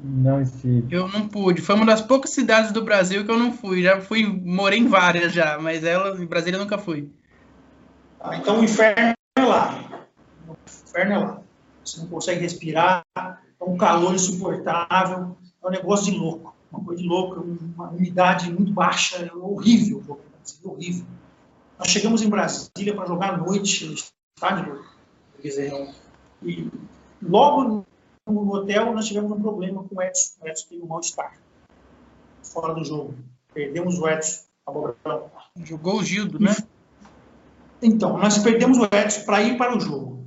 Não estive. Eu não pude. Foi uma das poucas cidades do Brasil que eu não fui. Já fui, morei em várias já, mas ela em Brasília eu nunca fui. Ah, então o inferno é lá. O inferno é lá. Você não consegue respirar, é um calor insuportável, é um negócio de louco. Uma coisa de louco, uma umidade muito baixa, é horrível. Horrível. Nós chegamos em Brasília para jogar à noite no estádio Bezerrão. E logo no hotel nós tivemos um problema com o Edson. O Edson teve um mal-estar fora do jogo. Perdemos o Edson. Jogou o Gildo, né? Então, nós perdemos o Edson para ir para o jogo.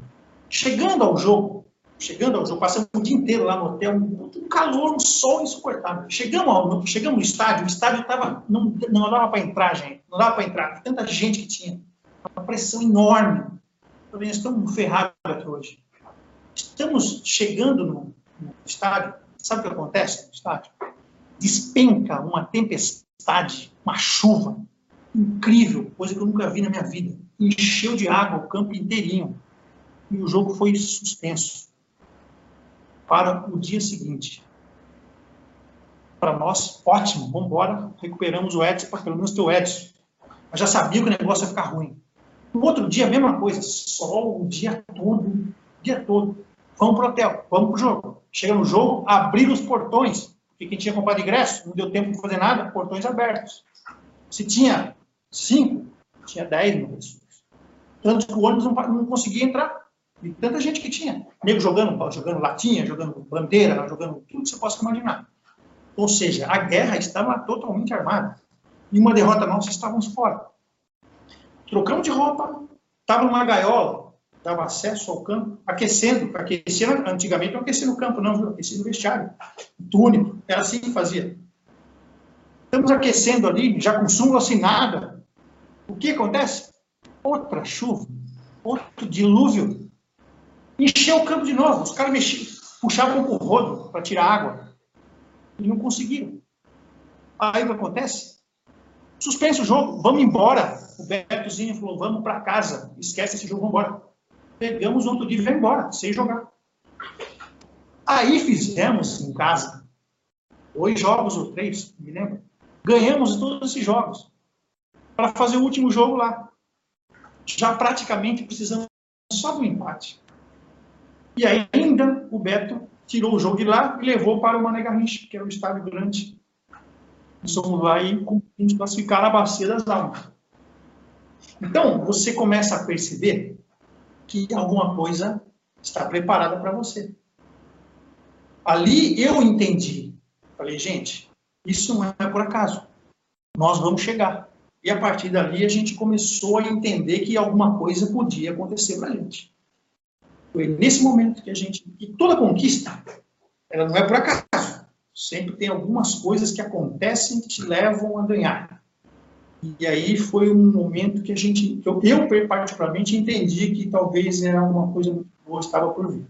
Chegando ao jogo, chegando ao jogo, passamos o dia inteiro lá no hotel, um, um calor, um sol insuportável. Chegamos, ao, chegamos no estádio, o estádio tava, não, não dava para entrar, gente, não dava para entrar, tanta gente que tinha, uma pressão enorme. Estamos ferrados aqui hoje. Estamos chegando no, no estádio, sabe o que acontece no estádio? Despenca uma tempestade, uma chuva incrível, coisa que eu nunca vi na minha vida. Encheu de água o campo inteirinho. E o jogo foi suspenso para o dia seguinte. Para nós, ótimo, vamos embora, recuperamos o Edson, pelo menos ter o Edson. Mas já sabia que o negócio ia ficar ruim. No outro dia, mesma coisa, sol o dia todo, o dia todo. Vamos para o hotel, vamos para o jogo. Chega no jogo, abrir os portões, porque quem tinha comprado ingresso, não deu tempo de fazer nada, portões abertos. Se tinha cinco, tinha dez mil pessoas. Tanto que o ônibus não, não conseguia entrar. E tanta gente que tinha. Nego jogando, jogando latinha, jogando bandeira, jogando tudo que você possa imaginar. Ou seja, a guerra estava totalmente armada. E uma derrota nossa, estávamos fora. Trocamos de roupa, estava numa gaiola, dava acesso ao campo, aquecendo, aquecendo, antigamente não aquecia no campo, não, viu? aquecia no vestiário, túnico, era assim que fazia. Estamos aquecendo ali, já com súmula assinada. O que acontece? Outra chuva, outro dilúvio. Encheu o campo de novo. Os caras mexiam, puxavam o rodo para tirar água. E não conseguiram. Aí o que acontece? Suspense o jogo, vamos embora. O Betozinho falou, vamos para casa. Esquece esse jogo, vamos embora. Pegamos outro dia e vamos embora, sem jogar. Aí fizemos em casa dois jogos ou três, me lembro. Ganhamos todos esses jogos para fazer o último jogo lá. Já praticamente precisamos só do empate. E aí, ainda o Beto tirou o jogo de lá e levou para o Mané Garrincha, que era um estádio grande. Somos lá e conseguimos classificar na Bacia das Almas. Então, você começa a perceber que alguma coisa está preparada para você. Ali eu entendi. Falei, gente, isso não é por acaso. Nós vamos chegar. E a partir dali a gente começou a entender que alguma coisa podia acontecer para a gente. Foi nesse momento que a gente. E toda conquista, ela não é por acaso. Sempre tem algumas coisas que acontecem que te levam a ganhar. E aí foi um momento que a gente. Eu, eu particularmente, entendi que talvez era alguma coisa boa estava por vir.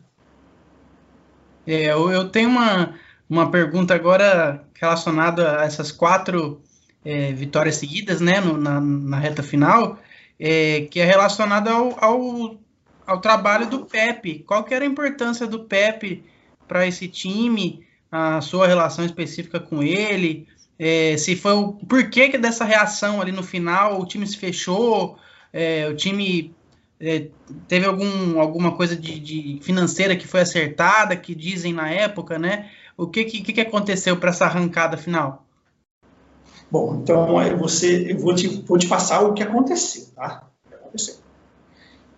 É, eu tenho uma, uma pergunta agora relacionada a essas quatro é, vitórias seguidas, né, no, na, na, reta final, é, que é relacionada ao, ao, ao, trabalho do Pepe. Qual que era a importância do Pepe para esse time, a sua relação específica com ele, é, se foi o porquê que dessa reação ali no final, o time se fechou, é, o time é, teve algum, alguma coisa de, de, financeira que foi acertada, que dizem na época, né? O que, que, que aconteceu para essa arrancada final? Bom, então você, eu vou te, vou te passar o que aconteceu, tá? O que aconteceu.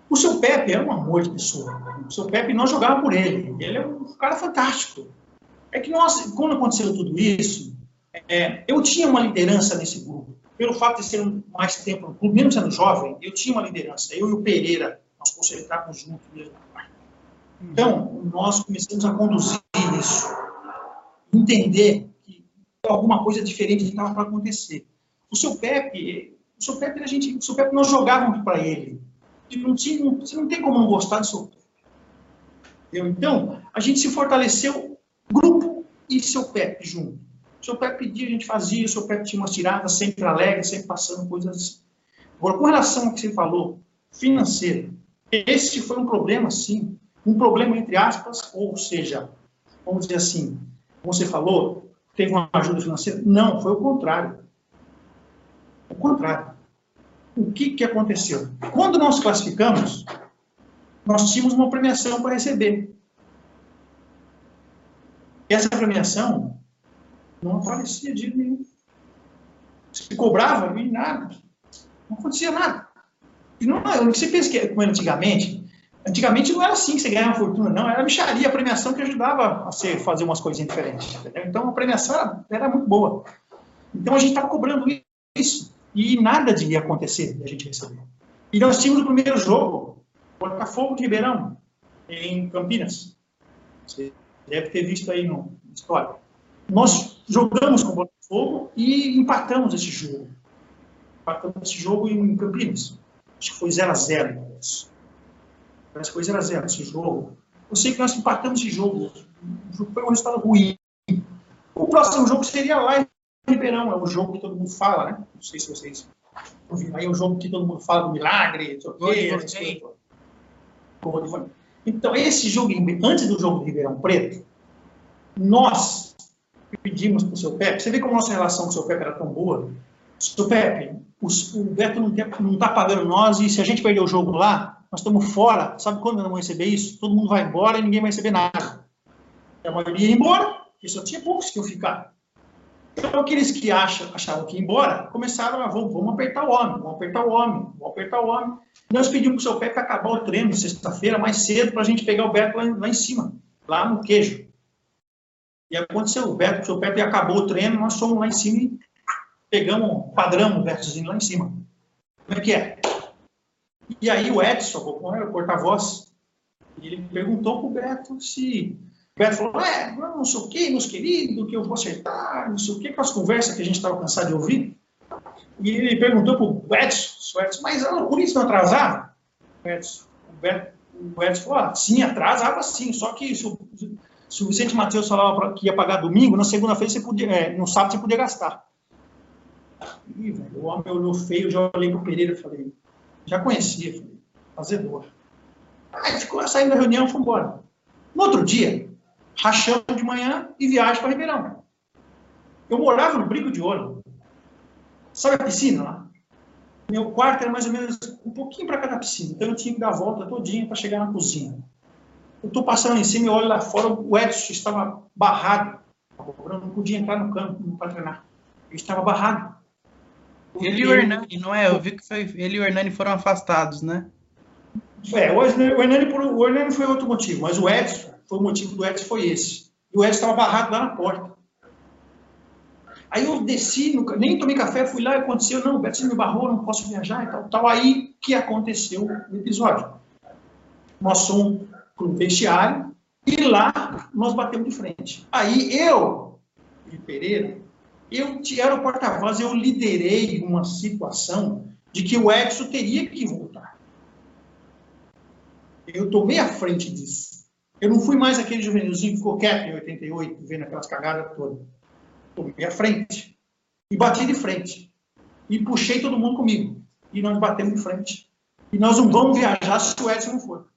O seu Pepe é um amor de pessoa. O seu Pepe, nós jogávamos por ele. Ele é um cara fantástico. É que nós, quando aconteceu tudo isso, é, eu tinha uma liderança nesse grupo. Pelo fato de ser mais tempo no clube, mesmo sendo jovem, eu tinha uma liderança. Eu e o Pereira, nós consertávamos juntos mesmo. Então, nós começamos a conduzir isso. Entender que alguma coisa diferente estava para acontecer. O seu Pepe, o seu Pepe, a gente, o seu Pepe nós jogávamos para ele. Não tinha, você não tem como não gostar do seu Pepe. Então, a gente se fortaleceu, grupo e seu Pepe junto. O seu Pepe pedia, a gente fazia, o seu Pepe tinha umas tiradas sempre alegres, sempre passando coisas assim. Agora, com relação ao que você falou, financeiro, esse foi um problema, sim. Um problema, entre aspas, ou seja, vamos dizer assim, você falou, teve uma ajuda financeira? Não, foi o contrário. O contrário. O que, que aconteceu? Quando nós classificamos, nós tínhamos uma premiação para receber. Essa premiação não aparecia de nenhum. Se cobrava e nada. Não acontecia nada. E não, você pensa que como antigamente, antigamente não era assim que você ganhava fortuna, não. Era a micharia, a premiação que ajudava a você fazer umas coisinhas diferentes. Entendeu? Então a premiação era, era muito boa. Então a gente estava cobrando isso. E nada de acontecer a gente receber. E nós tínhamos o primeiro jogo, Botafogo de Ribeirão, em Campinas. Você deve ter visto aí no história. Nós jogamos com o Botafogo e empatamos esse jogo. Empatamos esse jogo em Campinas. Acho que foi 0 a 0 Parece que foi 0 a 0 esse jogo. Eu sei que nós empatamos esse jogo. Foi um resultado ruim. O próximo jogo seria lá em Ribeirão. É o jogo que todo mundo fala, né? Não sei se vocês ouviram. Aí é o jogo que todo mundo fala do milagre. Então, esse jogo, antes do jogo de Ribeirão Preto, nós pedimos para o seu Pepe, você vê como a nossa relação com o seu Pepe era tão boa. Seu Pepe, o, Beto não está pagando nós e se a gente perder o jogo lá, nós estamos fora. Sabe quando nós vamos receber isso? Todo mundo vai embora e ninguém vai receber nada. A maioria ia embora, porque só tinha poucos que iam ficar. Então, aqueles que acham, achavam que ia embora, começaram a, vamos, vamos apertar o homem, vamos apertar o homem, vamos apertar o homem. Nós pedimos para o seu Pepe acabar o treino sexta-feira mais cedo para a gente pegar o Beto lá, lá, em cima, lá no queijo. E aconteceu, o Beto, o seu Pepe acabou o treino, nós fomos lá em cima e pegamos, quadramos o Betozinho lá em cima. Como é que é? E aí o Edson, o porta-voz, ele perguntou para o Beto se... O Beto falou, é, não sei o que, meus queridos, que eu vou acertar, não sei o que, com as conversas que a gente estava cansado de ouvir. E ele perguntou para o Edson, Edson, mas a Corinthians não atrasava? O Edson, o, Beto, o Edson falou, ah, sim, atrasava sim, só que se o, se o Vicente Matheus falava que ia pagar domingo, na segunda-feira você podia, é, no sábado você podia gastar. Ih, velho, o homem olhou feio, já olhei para o Pereira e falei, já conhecia, falei, fazedor. Aí ficou saindo da reunião, foi embora. No outro dia, rachão de manhã e viagem para Ribeirão. Eu morava no Brinco de Ouro. Sabe a piscina lá? Meu quarto era mais ou menos um pouquinho para cada piscina, então eu tinha que dar a volta todinha para chegar na cozinha. Eu estou passando em cima e olho lá fora, o Edson estava barrado. Eu não podia entrar no campo para treinar. Ele estava barrado. Ele e o Hernani, não é? Eu vi que foi, ele e o Hernani foram afastados, né? É, o Hernani, o Hernani foi outro motivo, mas o Edson, foi o motivo do Edson foi esse. E o Edson estava barrado lá na porta. Aí eu desci, nem tomei café, fui lá e aconteceu, não, o Beto me barrou, não posso viajar e tal, tal. Aí que aconteceu o episódio. Nós somos para o vestiário e lá nós batemos de frente. Aí eu e Pereira eu era o porta-voz, eu liderei uma situação de que o Edson teria que voltar. Eu tomei a frente disso. Eu não fui mais aquele juvenilzinho que ficou quieto em 88, vendo aquelas cagadas todas. Tomei a frente. E bati de frente. E puxei todo mundo comigo. E nós batemos de frente. E nós não vamos viajar se o Edson não for.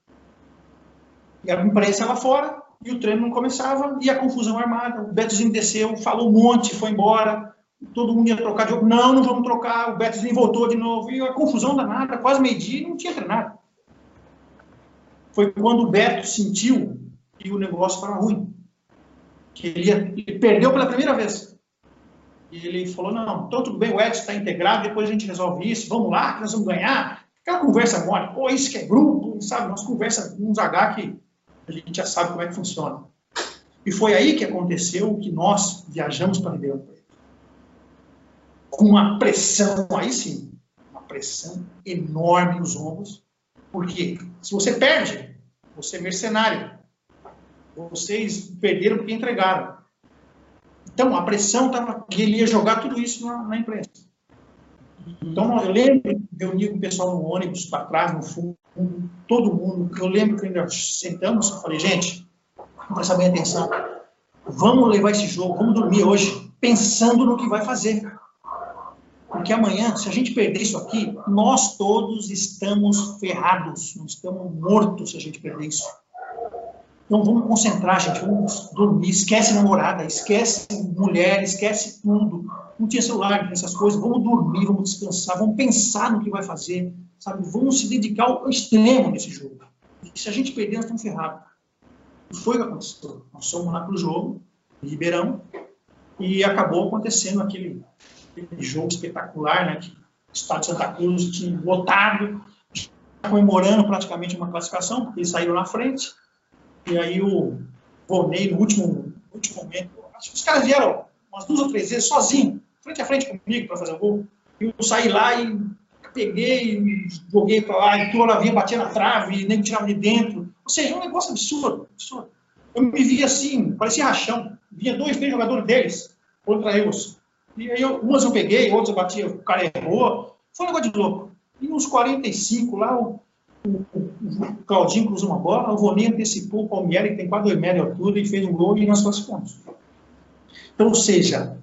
A imprensa lá fora, e o treino não começava, e a confusão armada. O Betozinho desceu, falou um monte, foi embora, todo mundo ia trocar de jogo. Não, não vamos trocar. O Betozinho voltou de novo, e a confusão danada, quase meio-dia, não tinha treinado. Foi quando o Beto sentiu que o negócio estava ruim. Que ele, ia, ele perdeu pela primeira vez. E ele falou: não, então tudo bem, o Edson está integrado, depois a gente resolve isso, vamos lá, que nós vamos ganhar. Aquela conversa mole, pô, isso que é grupo, sabe? Nós conversa uns H que a gente já sabe como é que funciona. E foi aí que aconteceu que nós viajamos para Ribeirão Preto. Com uma pressão, aí sim, uma pressão enorme nos ombros, porque se você perde, você é mercenário. Vocês perderam porque entregaram. Então, a pressão estava que ele ia jogar tudo isso na, na imprensa. Então, eu lembro de reunir com o pessoal no ônibus, para trás, no fundo, todo mundo. Eu lembro que ainda sentamos e falei, gente, prestar bem atenção. Vamos levar esse jogo, vamos dormir hoje, pensando no que vai fazer. Porque amanhã, se a gente perder isso aqui, nós todos estamos ferrados, nós estamos mortos se a gente perder isso. Então vamos concentrar, gente, vamos dormir, esquece namorada, esquece mulher, esquece tudo. Não tinha celular, essas coisas. Vamos dormir, vamos descansar, vamos pensar no que vai fazer, sabe? Vamos se dedicar ao extremo nesse jogo. E se a gente perder, nós estamos ferrados. E foi o que aconteceu. Nós fomos lá para o jogo, em Ribeirão, e acabou acontecendo aquele, aquele jogo espetacular, né? Que o Estado de Santa Cruz tinha lotado, comemorando praticamente uma classificação, porque eles saíram na frente e aí o Volney, no último, último momento, acho que os caras vieram umas duas ou três vezes sozinho, frente a frente comigo para fazer o gol. E eu saí lá e peguei, joguei para lá, entrou na vinha, batia na trave, nem tirava de dentro. Ou seja, é um negócio absurdo, absurdo. Eu me via assim, parecia rachão. Vinha dois, três jogadores deles contra eu. E aí, eu, umas eu peguei, outras eu batia, o cara errou. Foi um negócio de louco. E uns 45 lá, o, o, o Claudinho cruzou uma bola, o Voninho antecipou o Palmieri, que tem quase 2 metros de altura, e fez um gol e nós classificamos. Então, ou seja,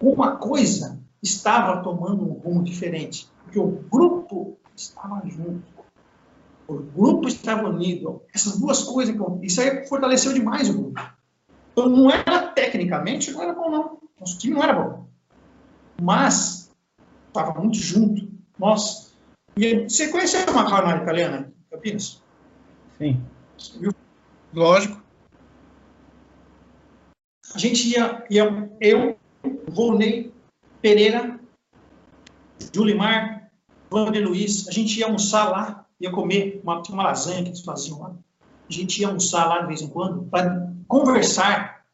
uma coisa estava tomando um rumo diferente, porque o grupo estava junto, o grupo estava unido. Essas duas coisas, isso aí fortaleceu demais o grupo. Então, não era tecnicamente, não era bom, não. Nosso time não era bom. Mas, estava muito junto. Nós. E você conheceu uma canal italiana, Campinas? Sim. Viu? Lógico. A gente ia, ia eu, Volney, Pereira, Julimar, Wander Luiz, a gente ia almoçar lá, ia comer uma, uma lasanha que eles faziam lá. A gente ia almoçar lá de vez em quando para conversar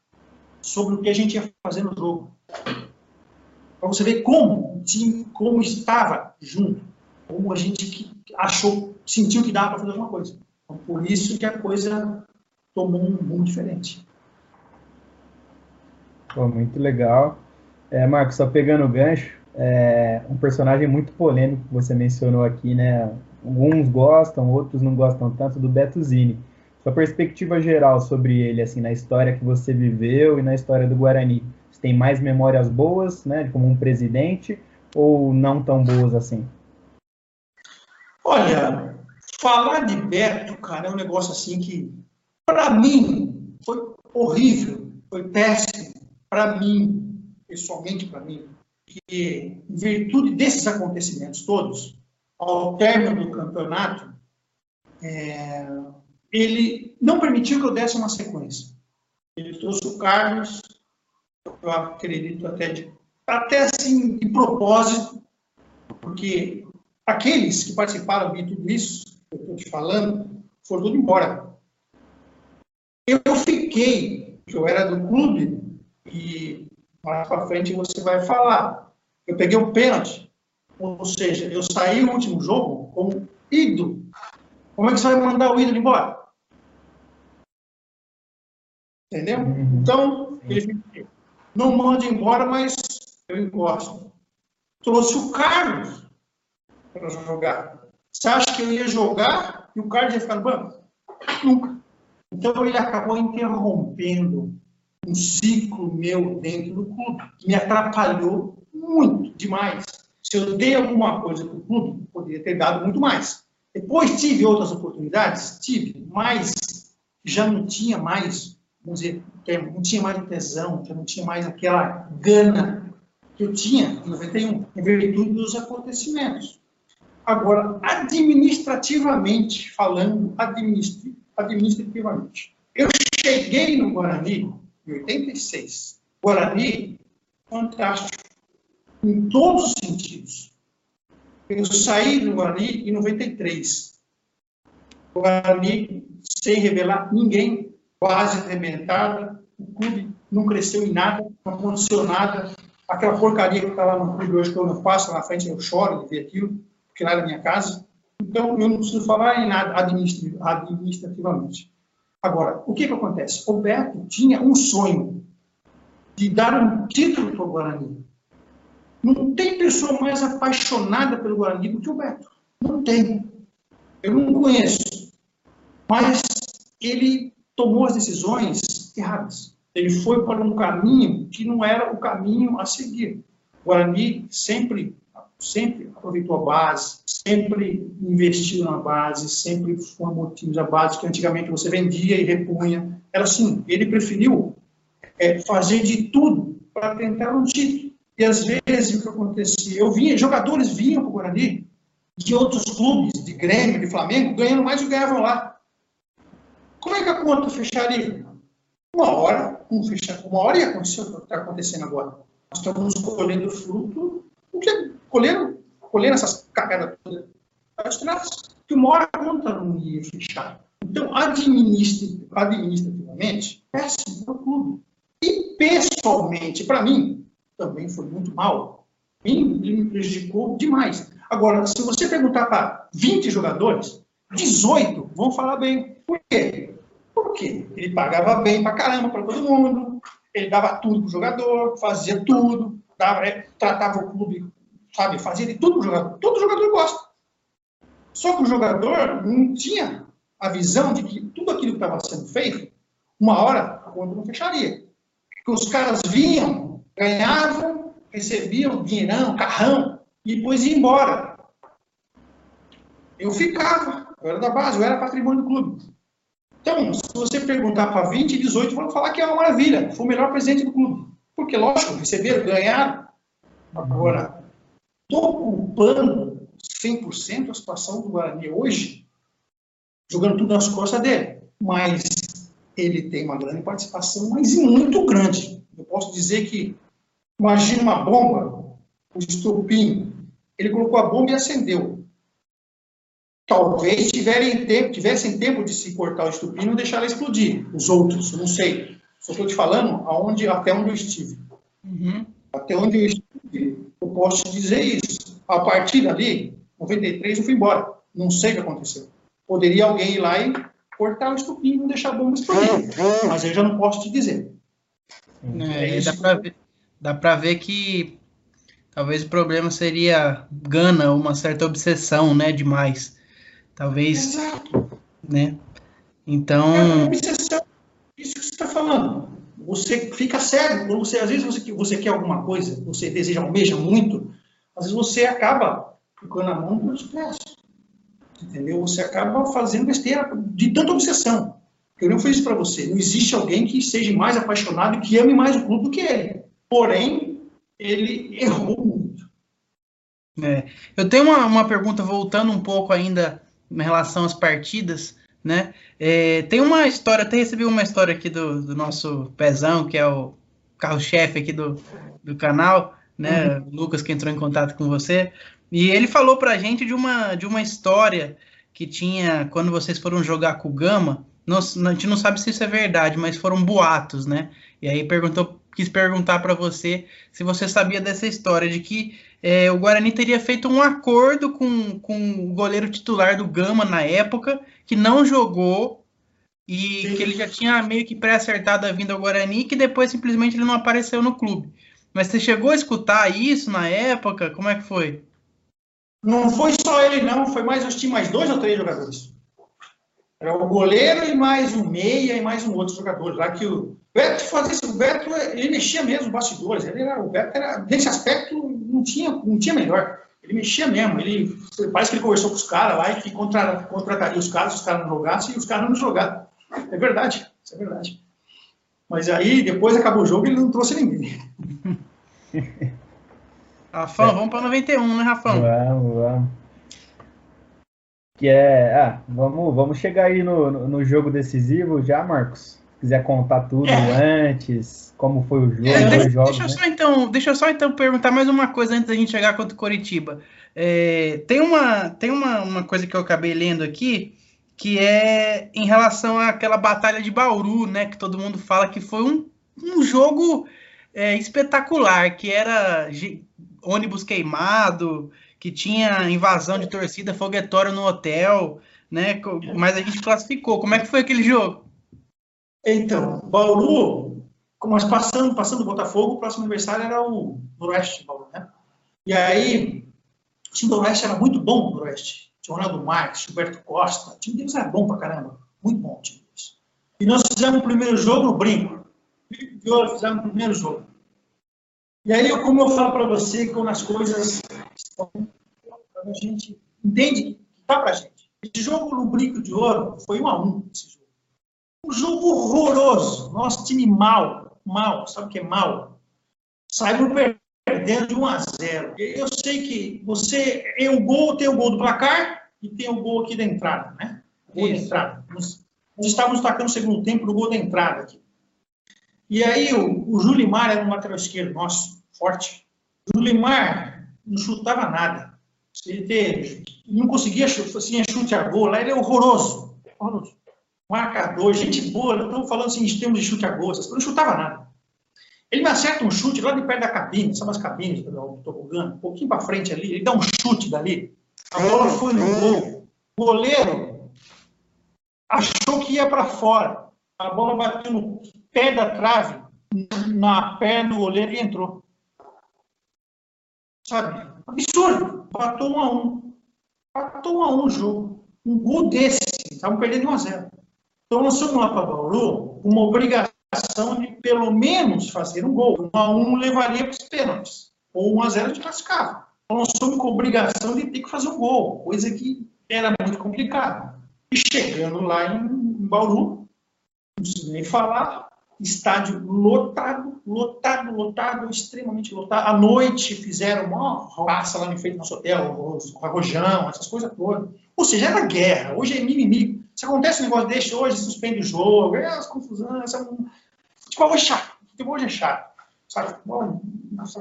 sobre o que a gente ia fazer no jogo. Para você ver como o time, como estava junto, como a gente achou, sentiu que dava para fazer alguma coisa. Então, por isso que a coisa tomou um rumo diferente. Pô, muito legal. É, Marcos, só pegando o gancho, é um personagem muito polêmico que você mencionou aqui, né? Alguns gostam, outros não gostam tanto do Beto Zini. Sua perspectiva geral sobre ele, assim, na história que você viveu e na história do Guarani. Você tem mais memórias boas, né, como um presidente, ou não tão boas assim? Olha, falar de Beto, cara, é um negócio assim que, para mim, foi horrível, foi péssimo para mim, pessoalmente para mim, que em virtude desses acontecimentos todos, ao término do campeonato, é, ele não permitiu que eu desse uma sequência. Ele trouxe o Carlos, eu acredito até de, até assim de propósito, porque aqueles que participaram de tudo isso, que eu estou te falando, foram tudo embora. Eu, fiquei, que eu era do clube, e mais para frente você vai falar. Eu peguei o um pênalti, ou seja, eu saí no último jogo como ídolo. Como é que você vai mandar o ídolo embora? Entendeu? Uhum. Então, ele não manda embora, mas eu encosto. Trouxe o Carlos para jogar. Você acha que eu ia jogar e o Carlos ia ficar no banco? Nunca. Então ele acabou interrompendo um ciclo meu dentro do clube, que me atrapalhou muito, demais. Se eu dei alguma coisa para o clube, poderia ter dado muito mais. Depois tive outras oportunidades, tive, mas já não tinha mais, vamos dizer, não tinha mais tesão, já não tinha mais aquela gana que eu tinha em 91, em virtude dos acontecimentos. Agora, administrativamente falando, administrativamente, eu cheguei no Guarani em 86. Guarani, fantástico, em todos os sentidos. Eu saí do Guarani em 93. Guarani, sem revelar ninguém, quase arrebentada, o clube não cresceu em nada, não aconteceu nada. Aquela porcaria que está lá no clube hoje, que eu não passo na frente, eu choro de ver aquilo, porque lá era minha casa. Então, eu não preciso falar em nada administrativamente. Agora, o que, que acontece? O Beto tinha um sonho de dar um título para o Guarani. Não tem pessoa mais apaixonada pelo Guarani do que o Beto. Não tem. Eu não conheço. Mas ele tomou as decisões erradas. Ele foi para um caminho que não era o caminho a seguir. O Guarani sempre sempre aproveitou a base, sempre investiu na base, sempre formou times a base, que antigamente você vendia e repunha. Era assim, ele preferiu é, fazer de tudo para tentar um título. E às vezes o que acontecia, eu vinha, jogadores vinham para o Guarani de outros clubes, de Grêmio, de Flamengo, ganhando mais do que ganhavam lá. Como é que a conta fecharia? Uma hora, um uma hora ia acontecer o que está acontecendo agora. Nós estamos colhendo fruto o que colhendo, colhendo essas cagadas todas, que uma hora a conta não ia fechar. Então, administrativamente, péssimo para o clube. E, pessoalmente, para mim, também foi muito mal. Ele me prejudicou demais. Agora, se você perguntar para 20 jogadores, 18 vão falar bem. Por quê? Porque ele pagava bem pra caramba para todo mundo, ele dava tudo pro jogador, fazia tudo, dava, é, tratava o clube, sabe, fazia de tudo pro jogador. Todo jogador gosta. Só que o jogador não tinha a visão de que tudo aquilo que estava sendo feito, uma hora a conta não fecharia. Que os caras vinham, ganhavam, recebiam dinheirão, carrão, e depois iam embora. Eu ficava, eu era da base, eu era patrimônio do clube. Então, se você perguntar para 20, 18, vão falar que é uma maravilha, foi o melhor presente do clube. Porque, lógico, receberam, ganharam. Agora, estou culpando 100% a situação do Guarani hoje, jogando tudo nas costas dele. Mas ele tem uma grande participação, mas muito grande. Eu posso dizer que, imagina uma bomba, o estupim, ele colocou a bomba e acendeu talvez tiverem tempo, tivessem tempo de se cortar o estupim e não deixar ela explodir. Os outros, não sei. Só estou te falando aonde, até onde eu estive. Uhum. Até onde eu estive, eu posso te dizer isso. A partir dali, 93, eu fui embora. Não sei o que aconteceu. Poderia alguém ir lá e cortar o estupim e não deixar a bomba explodir. Mas eu já não posso te dizer. É, é dá para ver, dá ver que talvez o problema seria gana, uma certa obsessão, né, demais. Talvez. Exato. Né? Então. É obsessão. Isso que você está falando. Você fica cego. Você, às vezes você, você quer alguma coisa, você deseja, almeja muito, às vezes você acaba ficando a mão pelos pés. Entendeu? Você acaba fazendo besteira de tanta obsessão. Eu não fiz isso para você. Não existe alguém que seja mais apaixonado e que ame mais o clube do que ele. Porém, ele errou muito. É. Eu tenho uma, uma pergunta voltando um pouco ainda em relação às partidas, né? É, tem uma história, até recebi uma história aqui do, do nosso Pezão, que é o carro-chefe aqui do, do canal, né? Uhum. Lucas que entrou em contato com você. E ele falou pra gente de uma, de uma história que tinha quando vocês foram jogar com o Gama. Não, a gente não sabe se isso é verdade, mas foram boatos, né? E aí perguntou, quis perguntar para você se você sabia dessa história de que é, o Guarani teria feito um acordo com, com o goleiro titular do Gama na época, que não jogou e Sim. que ele já tinha meio que pré-acertado a vinda ao Guarani, que depois simplesmente ele não apareceu no clube. Mas você chegou a escutar isso na época? Como é que foi? Não foi só ele, não. Foi mais, acho que mais dois ou três jogadores. Era o goleiro e mais um meia e mais um outro jogador. Lá que o Beto fazia isso. O Beto, ele mexia mesmo os bastidores. Ele era, o Beto era, nesse aspecto, não tinha, não tinha melhor. Ele mexia mesmo. Ele, parece que ele conversou com os caras lá e que contra, contrataria os caras, os caras não jogassem e os caras não jogaram. É verdade, isso é verdade. Mas aí, depois acabou o jogo e ele não trouxe ninguém. Rafão, é. vamos para 91, né, Rafão? Vamos, vamos. Que é. Ah, vamos, vamos chegar aí no, no, no jogo decisivo já, Marcos? Se quiser contar tudo é. antes, como foi o jogo, é, deixa, jogos, deixa, né? só, então, deixa eu só então perguntar mais uma coisa antes da gente chegar contra o Coritiba. É, tem uma, tem uma, uma coisa que eu acabei lendo aqui, que é em relação àquela batalha de Bauru, né? Que todo mundo fala que foi um, um jogo é, espetacular, que era ônibus queimado, que tinha invasão de torcida, foguetório no hotel, né? Mas a gente classificou. Como é que foi aquele jogo? Então, Bauru mas passando, passando o Botafogo, o próximo adversário era o Noroeste, né? E aí, o time do Noroeste era muito bom, o Noroeste. Tinha Ronaldo Marques, Gilberto Costa, o time deles era bom pra caramba, muito bom o time deles. E nós fizemos o primeiro jogo no Brinco. E fizemos o primeiro jogo. E aí, como eu falo para você, quando as coisas estão, a gente entende que tá pra gente. Esse jogo no Brinco de Ouro foi um a um, esse jogo. Um jogo horroroso. Nosso time mal, mal, sabe o que é mal? Saímos perdendo de 1 a 0. Eu sei que você é o gol, tem o gol do placar e tem o gol aqui da entrada, né? O gol da entrada. Nós, nós estávamos tacando o segundo tempo no gol da entrada aqui. E aí o, o Julimar era um lateral esquerdo nosso, forte. O Julimar não chutava nada. Ele não conseguia assim, chute a gol, lá ele é horroroso. horroroso marcador, gente boa, não estou falando assim de termos de chute a gol, não chutava nada. Ele me acerta um chute lá de perto da cabine, sabe as cabines do tobogã? Um pouquinho para frente ali, ele dá um chute dali. A bola foi no gol. O goleiro achou que ia para fora. A bola bateu no pé da trave, na perna do goleiro e entrou. Sabe? Absurdo. Bateu um a um. Bateu um a um o jogo. Um gol desse. Estavam perdendo 1 a 0. Então lá para Bauru uma obrigação de pelo menos fazer um gol. 1 a 1 levaria para os pênaltis. Ou 1 a 0 de classificava. Então fomos com obrigação de ter que fazer um gol, coisa que era muito complicada. E chegando lá em Bauru, não preciso nem falar, estádio lotado, lotado, lotado, extremamente lotado. À noite fizeram uma raça lá no frente do nosso hotel, arrojão, essas coisas todas. Ou seja, era guerra. Hoje é mimimi. Se acontece um negócio desse hoje, suspende o jogo, é as confusões. Um... Futebol é chato. Futebol hoje é chato. Sabe? Futebol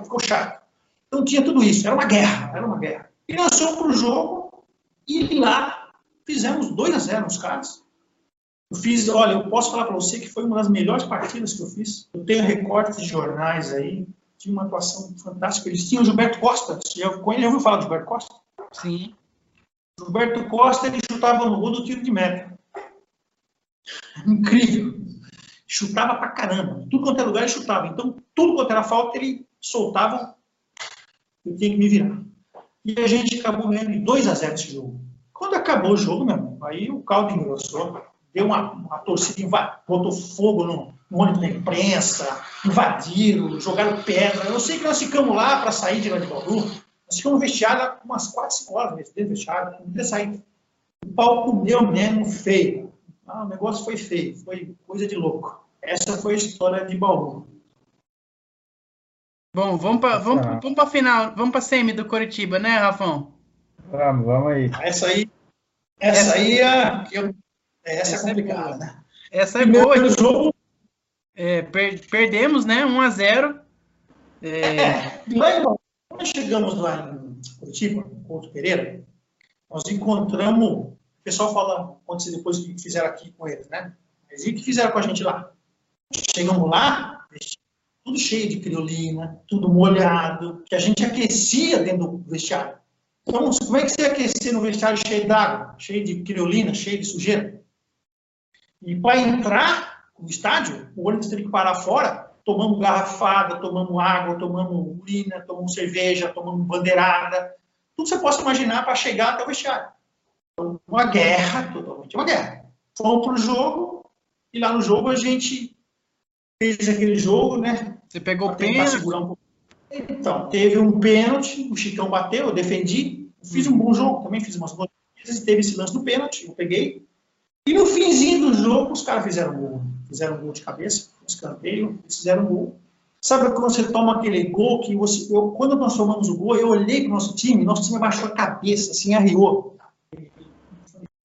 ficou chato. Então tinha tudo isso. Era uma guerra. Era uma guerra. E nós fomos para o jogo e lá fizemos 2 a 0 nos caras. Eu fiz, olha, eu posso falar para você que foi uma das melhores partidas que eu fiz. Eu tenho recortes de jornais aí, tinha uma atuação fantástica. Eles tinham o Gilberto Costa. Já, já ouviu falar do Gilberto Costa? Sim. Gilberto Costa, ele chutava no gol do tiro de meta. Incrível. Chutava pra caramba. Tudo quanto é lugar ele chutava. Então, tudo quanto era falta, ele soltava. Eu tinha que me virar. E a gente acabou ganhando 2 a 0 esse jogo. Quando acabou o jogo, meu irmão, aí o caldo engrossou deu uma, uma torcida, botou fogo no, no ônibus da imprensa, invadiram, jogaram pedra. Eu sei que nós ficamos lá para sair de lá de Bauru, nós ficamos vestiados umas 4, 5 horas dentro do vestiário, não podia sair. O pau comeu mesmo feio. Ah, o negócio foi feio, foi coisa de louco. Essa foi a história de Bauru. Bom, vamos para vamos, vamos a final, vamos para a semi do Coritiba, né, Rafão? Vamos, vamos aí. Essa aí, essa aí é, eu essa, essa é complicada, né? Essa é boa. Primeiro jogo. É, per, perdemos, né? 1 a 0 é... é, quando chegamos lá em Curitiba, Couto Pereira, nós encontramos. O pessoal fala, aconteceu depois que fizeram aqui com eles, né? Mas e o que fizeram com a gente lá? Chegamos lá, tudo cheio de criolina, tudo molhado, que a gente aquecia dentro do vestiário. Então, como é que você aquecer no vestiário cheio d'água, cheio de criolina, cheio de sujeira? E para entrar no estádio, o ônibus teve que parar fora, tomamos garrafada, tomamos água, tomamos urina, tomamos cerveja, tomamos bandeirada, tudo você possa imaginar para chegar até o vestiário. Uma guerra, totalmente uma guerra. Fomos para o jogo, e lá no jogo a gente fez aquele jogo, né? Você pegou o pênalti? Um então, teve um pênalti, o Chicão bateu, eu defendi, fiz um bom jogo, também fiz umas boas vezes, teve esse lance do pênalti, eu peguei, e no finzinho do jogo, os caras fizeram gol. Fizeram gol de cabeça, escanteio, fizeram gol. Sabe quando você toma aquele gol que você. Eu, quando nós tomamos o gol, eu olhei para o nosso time, nosso time abaixou a cabeça, assim, arriou.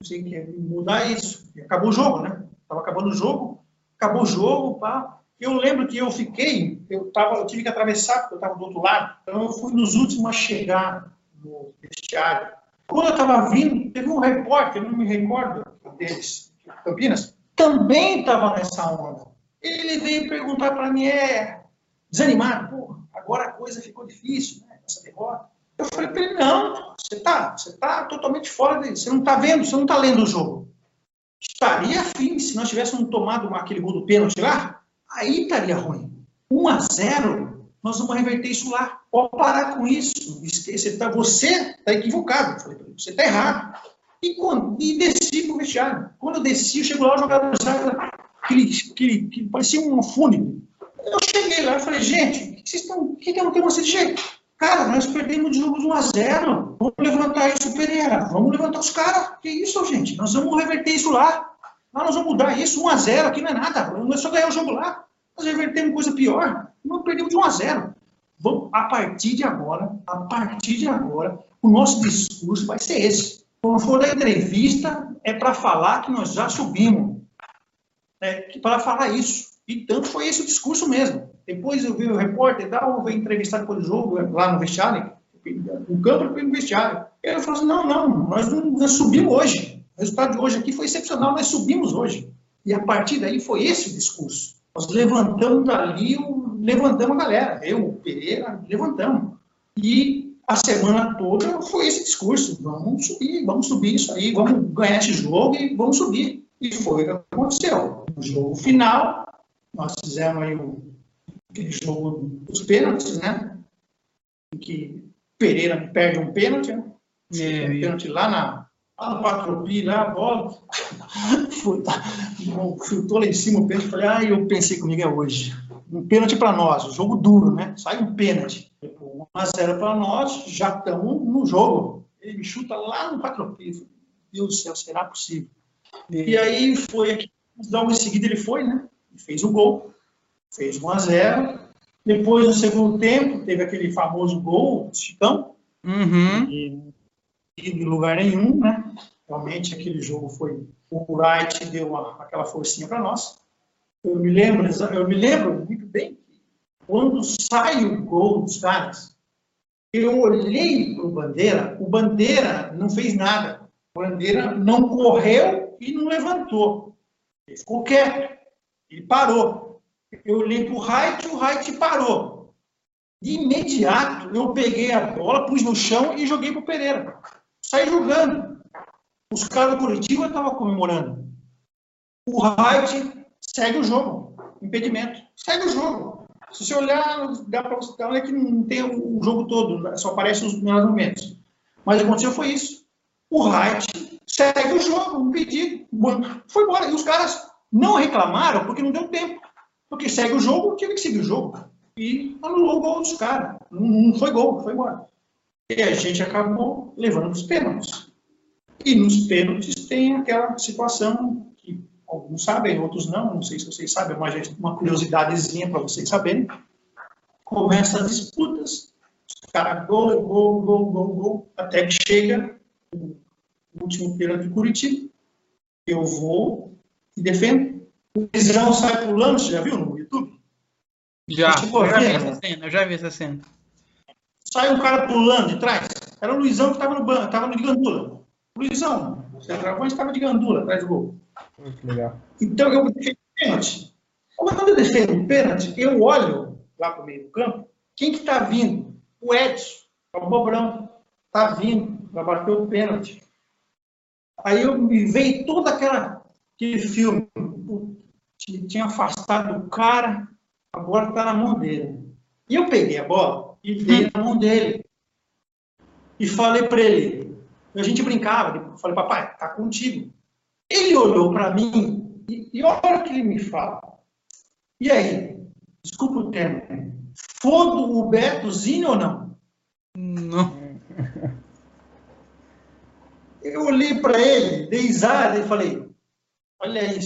Sei que mudar isso. E acabou o jogo, né? Estava acabando o jogo, acabou o jogo, pá. Eu lembro que eu fiquei, eu, tava, eu tive que atravessar, porque eu estava do outro lado, então eu fui nos últimos a chegar no vestiário. Quando eu estava vindo, teve um repórter, não me recordo deles, Campinas, também estava nessa onda. Ele veio perguntar para mim, é desanimado, pô, agora a coisa ficou difícil, né, essa derrota. Eu falei para ele, não, você está você tá totalmente fora dele, você não está vendo, você não está lendo o jogo. Estaria afim se nós tivéssemos tomado aquele gol do pênalti lá, aí estaria ruim. 1 a 0 nós vamos reverter isso lá. Pode parar com isso. Você está você tá equivocado. Eu você está errado. E, quando, e desci para o vestiário. Quando eu desci, eu chego lá, o jogador aquele, aquele, que parecia um fúnebre. Eu cheguei lá e falei, gente, o que que, que não tem você de jeito? Cara, nós perdemos de jogo de 1 a 0 Vamos levantar isso, Pereira. Vamos levantar os caras. Que isso, gente? Nós vamos reverter isso lá. Lá nós vamos mudar isso. 1 a 0 aqui não é nada. Não é só ganhar o jogo lá. Nós revertemos coisa pior. Nós perdemos de 1 a 0 Vamos, a partir de agora, a partir de agora, o nosso discurso vai ser esse. Quando for da entrevista, é para falar que nós já subimos. É, para falar isso. E tanto foi esse o discurso mesmo. Depois eu vi o repórter e tal, eu entrevistar depois do jogo, lá no vestiário, o campo foi no vestiário. Ele falou assim, não, não, nós, não, nós subimos hoje. O resultado de hoje aqui foi excepcional, nós subimos hoje. E a partir daí foi esse o discurso. Nós levantamos dali levantamos a galera. Eu, o Pereira, levantamos. E a semana toda foi esse discurso: vamos subir, vamos subir isso aí, vamos ganhar esse jogo e vamos subir. E foi o que aconteceu. No jogo final, nós fizemos aí o, aquele jogo dos pênaltis, né? Em que Pereira perde um pênalti, né? É, um pênalti lá na, lá no Patropi, lá a bola. Chutou lá em cima o pênalti. Falei, ah, eu pensei comigo é hoje. Um pênalti para nós, um jogo duro, né? Sai um pênalti. 1 a 0 para nós, já estamos no jogo. Ele me chuta lá no Patropi. Meu Deus do céu, será possível? E aí foi aqui, logo em seguida ele foi, né? Fez o gol, fez 1 a 0 Depois, no segundo tempo, teve aquele famoso gol, Chicão, uhum. e, e em lugar nenhum, né? Realmente aquele jogo foi. O Wright deu uma, aquela forcinha para nós. Eu me lembro, eu me lembro muito bem que quando sai o gol dos caras, eu olhei para o Bandeira, o Bandeira não fez nada. O Bandeira não correu e não levantou. Ele ficou quieto. Ele parou. Eu olhei para o Wright e o Wright parou. De imediato, eu peguei a bola, pus no chão e joguei para o Pereira. Saí jogando. Os caras do Curitiba estavam comemorando. O Wright segue o jogo. Impedimento. Segue o jogo. Se você olhar, dá para você olhar que não tem o jogo todo, só aparece os melhores momentos. Mas o que aconteceu foi isso. O Wright segue o jogo, um pedido, foi embora. E os caras não reclamaram porque não deu tempo. Porque segue o jogo, tive que seguir o jogo. E anulou o gol dos caras. Não foi gol, foi embora. E a gente acabou levando os pênaltis. E nos pênaltis tem aquela situação que alguns sabem, outros não, não sei se vocês sabem, mas uma curiosidadezinha para vocês saberem. Começa as disputas, os caras gol, gol, gol, gol, gol, até que chega o último pênalti de Curitiba. Eu vou e defendo. O Luizão sai pulando, você já viu no YouTube? Já, eu já vi essa cena, eu já vi essa cena. Sai um cara pulando de trás. Era o Luizão que estava no banco, estava no de gandula. Luizão, o centroavante estava de gandula atrás do gol. Legal. Então eu defendo o pênalti. Quando eu defendo o pênalti, eu olho lá para o meio do campo, quem que está vindo? O Edson, o Bobrão, está vindo para bater o pênalti. Aí eu me veio toda aquela aquele filme tinha afastado o cara, agora está na mão dele. E eu peguei a bola e dei na mão dele. E falei para ele, a gente brincava, falei, papai, tá contigo. Ele olhou para mim e, e olha o que ele me fala. E aí? Desculpa o termo. Fodo o Betozinho ou não? Não. Eu olhei para ele, dei risada e falei, olha aí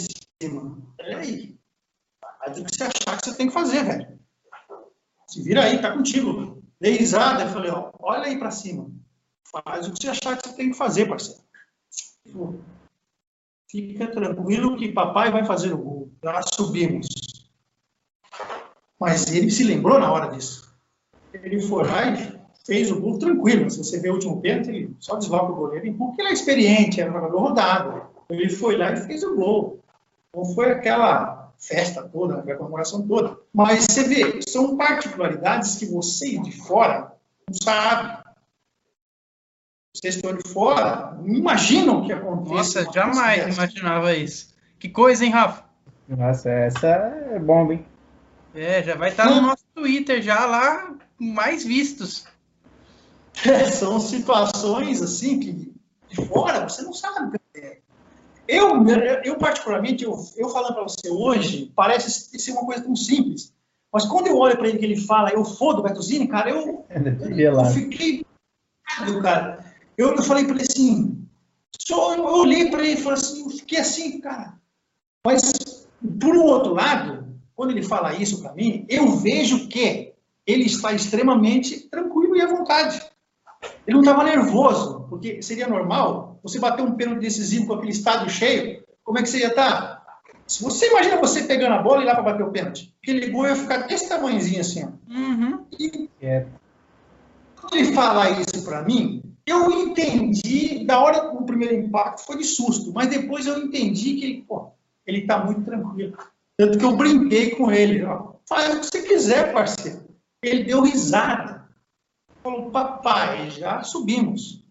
cima, olha aí. O que você achar que você tem que fazer, velho. Se vira aí, tá contigo. Dei risada e falei, ó, olha aí para cima. Faz o que você achar que você tem que fazer, parceiro. Fica tranquilo que papai vai fazer o gol. Já subimos. Mas ele se lembrou na hora disso. Ele foi lá e fez o gol tranquilo. Se você vê o último pênalti, ele só desloca o goleiro, porque ele é experiente, é um jogador rodado. Ele foi lá e fez o gol. Não foi aquela festa toda, aquela comemoração toda. Mas você vê, são particularidades que você de fora não sabe. Vocês estão de fora, não imaginam o que acontece. Nossa, jamais imaginava isso. Que coisa, hein, Rafa? Nossa, essa é bomba, hein? É, já vai estar no nosso Twitter, já lá, mais vistos. É, são situações assim que de fora você não sabe. Eu, eu particularmente, eu, eu falando para você hoje, parece ser uma coisa tão simples. Mas quando eu olho para ele que ele fala, eu fodo o Bertuzini, cara, eu, eu, eu fiquei. Cara, eu, eu falei para ele assim. Só, eu olhei para ele e falei assim, eu fiquei assim, cara. Mas, por um outro lado, quando ele fala isso para mim, eu vejo que ele está extremamente tranquilo e à vontade. Ele não estava nervoso, porque seria normal você bater um pênalti decisivo com aquele estádio cheio, como é que você ia estar? Se você imagina você pegando a bola e lá para bater o pênalti, aquele gol ia ficar desse tamanhozinho assim. Ó. Uhum. E, é. quando ele fala isso para mim, eu entendi, da hora o primeiro impacto foi de susto, mas depois eu entendi que pô, ele está muito tranquilo. Tanto que eu brinquei com ele, ó. faz o que você quiser, parceiro. Ele deu risada. Falou, papai, já subimos.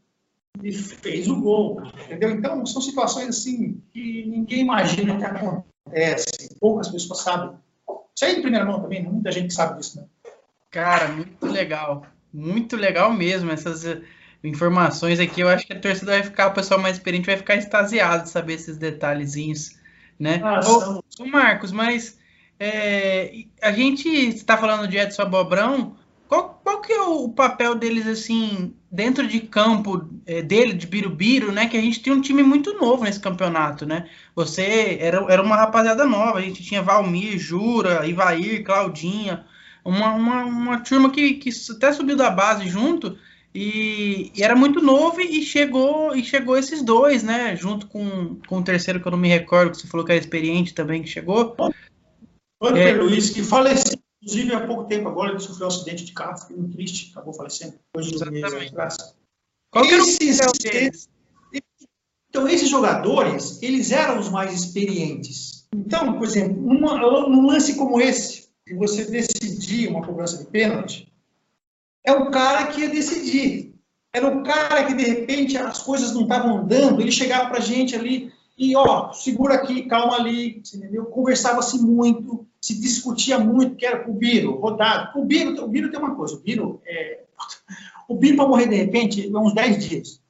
E fez o gol, entendeu? Então, são situações assim que ninguém imagina que acontece. Poucas pessoas sabem. Isso aí em primeira mão também, né? muita gente sabe disso, né? Cara, muito legal. Muito legal mesmo. Essas eh, informações aqui, eu acho que a torcida vai ficar, o pessoal mais experiente vai ficar extasiado de saber esses detalhezinhos, né? Ah, ô, ô, Marcos, mas é, a gente está falando de Edson Abobrão, qual, qual que é o papel deles, assim, dentro de campo é, dele, de Birubiru, né? Que a gente tem um time muito novo nesse campeonato, né? Você era, era uma rapaziada nova, a gente tinha Valmir, Jura, Ivair, Claudinha, uma, uma, uma turma que, que até subiu da base junto e, e, era muito novo e chegou e chegou esses dois, né? Junto com, com o terceiro que eu não me recordo, que você falou que era experiente também, que chegou. Antônio é, Luiz, que faleceu, inclusive há pouco tempo agora, ele sofreu um acidente de carro, fiquei muito triste, acabou falecendo. Hoje exatamente. Qual o deles? Então, esses jogadores, eles eram os mais experientes. Então, por exemplo, uma, num lance como esse, que você decidir uma cobrança de pênalti, é o cara que ia decidir. Era o cara que, de repente, as coisas não estavam andando, ele chegava para a gente ali e, ó, segura aqui, calma ali, entendeu? Conversava-se muito, se discutia muito, que era o Biro, rodado. O Biro, o Biro tem uma coisa, o Biro, é, o Biro para morrer de repente, é uns 10 dias.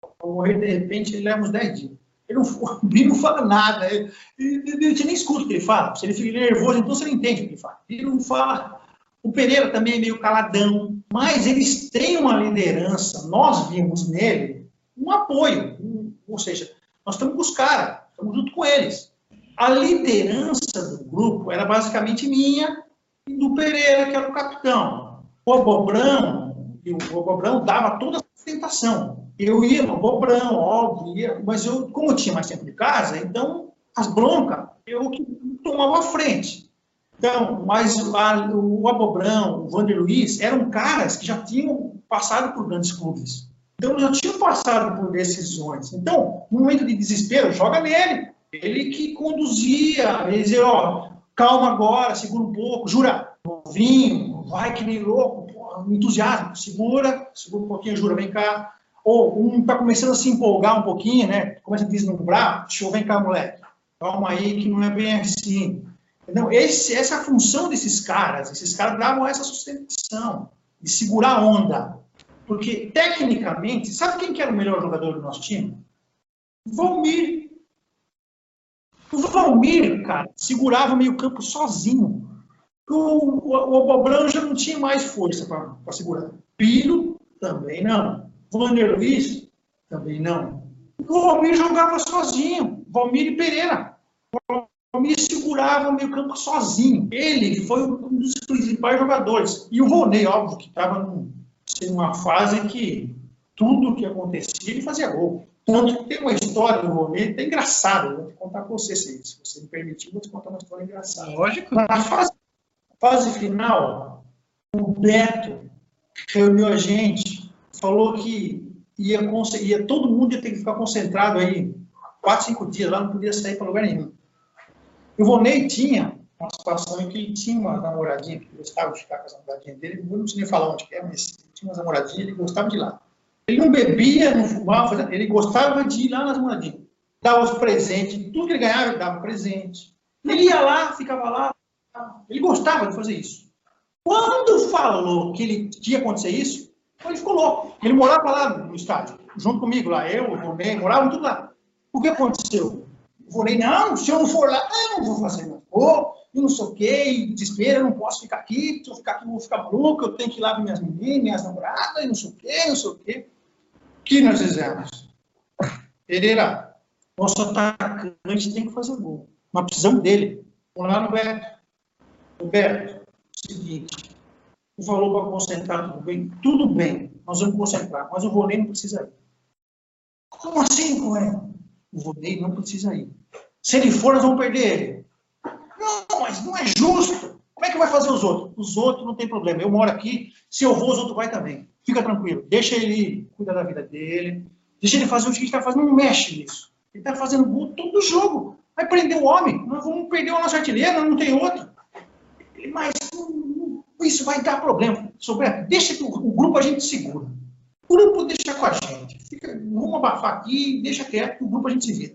Para morrer de repente, ele leva uns 10 dias. Ele não, o Biro não fala nada, ele, ele, você nem escuta o que ele fala. Se ele fica nervoso, então você não entende o que ele fala. Ele não fala. O Pereira também é meio caladão, mas eles têm uma liderança. Nós vimos nele um apoio, um, ou seja, nós estamos com os caras, estamos junto com eles. A liderança do grupo era basicamente minha e do Pereira, que era o capitão. O Abobrão, e o Abobrão dava toda a sustentação. Eu ia no Abobrão, óbvio, ia, mas eu, como eu tinha mais tempo de casa, então as broncas eu tomava a frente. Então, mas o Abobrão, o Vander Luiz, eram caras que já tinham passado por grandes clubes. Então, já tinham passado por decisões. Então, no momento de desespero, joga nele. Ele que conduzia, ele dizia, ó, calma agora, segura um pouco, jura, novinho, vai que nem louco, porra, entusiasmo, segura, segura um pouquinho, jura, vem cá. Ou um está começando a se empolgar um pouquinho, né? Começa a deslumbrar, deixa vem cá, moleque. Calma aí, que não é bem assim. Então, esse, essa é a função desses caras. Esses caras davam essa sustentação, de segurar a onda. Porque, tecnicamente, sabe quem que era o melhor jogador do nosso time? Valmir. O Valmir, cara, segurava o meio campo sozinho. O, o, o não tinha mais força para segurar. Piro, também não. Vander Luiz, também não. O Valmir jogava sozinho. Valmir e Pereira. O Valmir segurava o meio campo sozinho. Ele foi um dos principais jogadores. E o Roney, óbvio, que estava num em uma fase que tudo que acontecia ele fazia gol. Tanto que tem uma história do Romero, é engraçada, vou te contar para você, se, se você me permitir, vou te contar uma história engraçada. Lógico. Na fase, fase final, o Beto reuniu a gente, falou que ia, ia, todo mundo ia ter que ficar concentrado aí quatro, cinco dias, lá não podia sair para lugar nenhum. E o Vonei tinha uma situação em que ele tinha uma namoradinha que gostava de ficar com as namoradinhas dele, eu não sei nem falar onde que é, mas tinha umas namoradinhas, ele gostava de ir lá. Ele não bebia, não fumava, ele gostava de ir lá nas namoradinhas. Dava os presentes, tudo que ele ganhava, ele dava presente. Ele ia lá, ficava lá, ele gostava de fazer isso. Quando falou que ele ia acontecer isso, ele ficou louco. Ele morava lá no estádio, junto comigo lá, eu, o Ronei, moravam tudo lá. O que aconteceu? O Ronei, não, se eu não for lá, eu não vou fazer, não. Oh, e não sei o quê, e desespero, eu não posso ficar aqui, se eu ficar aqui eu vou ficar maluco, eu tenho que ir lá ver minhas meninas, minhas namoradas, e não sei o quê, não sei o quê. Que nós fizemos? Pereira, nosso atacante tem que fazer gol. Nós precisamos dele. Vamos lá no Beto. O Beto, seguinte, o valor para concentrar tudo bem? Tudo bem, nós vamos concentrar, mas o vôlei não precisa ir. Como assim, Coelho? O vôlei não precisa ir. Se ele for, nós vamos perder ele. Não, mas não é justo. É que vai fazer os outros? Os outros não tem problema. Eu moro aqui, se eu vou, os outros vai também. Fica tranquilo. Deixa ele cuidar da vida dele. Deixa ele fazer o que ele está fazendo. Não mexe nisso. Ele está fazendo gol todo jogo. Vai prender o homem. Nós vamos perder o nosso artilheiro, não tem outro. Mas isso vai dar problema. Sobre, deixa que o, o, grupo a gente segura. O grupo deixa com a gente. Fica, vamos abafar aqui, deixa quieto, o grupo a gente se vira.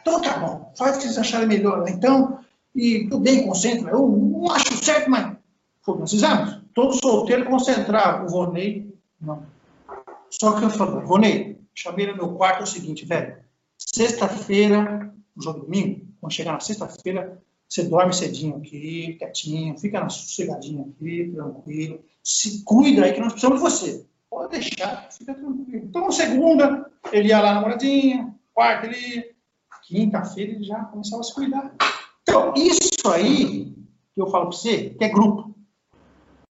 Então tá bom, faz o que vocês acharem melhor. Então, e tudo bem, concentra. Eu não acho certo, mas foi o que nós fizemos. Todo solteiro concentrar. O Ronei, não. Só que eu falei, Ronei, chamei no meu quarto é o seguinte, velho. Sexta-feira, jogo domingo, quando chegar na sexta-feira, você dorme cedinho aqui, quietinho, fica na sossegadinha aqui, tranquilo. Se cuida aí que nós precisamos de você. Pode deixar, fica tranquilo. Então, segunda, ele ia lá na moradinha, quarta ele ia, quinta-feira ele já começava a se cuidar. Então, isso aí, que eu falo para você, que é grupo.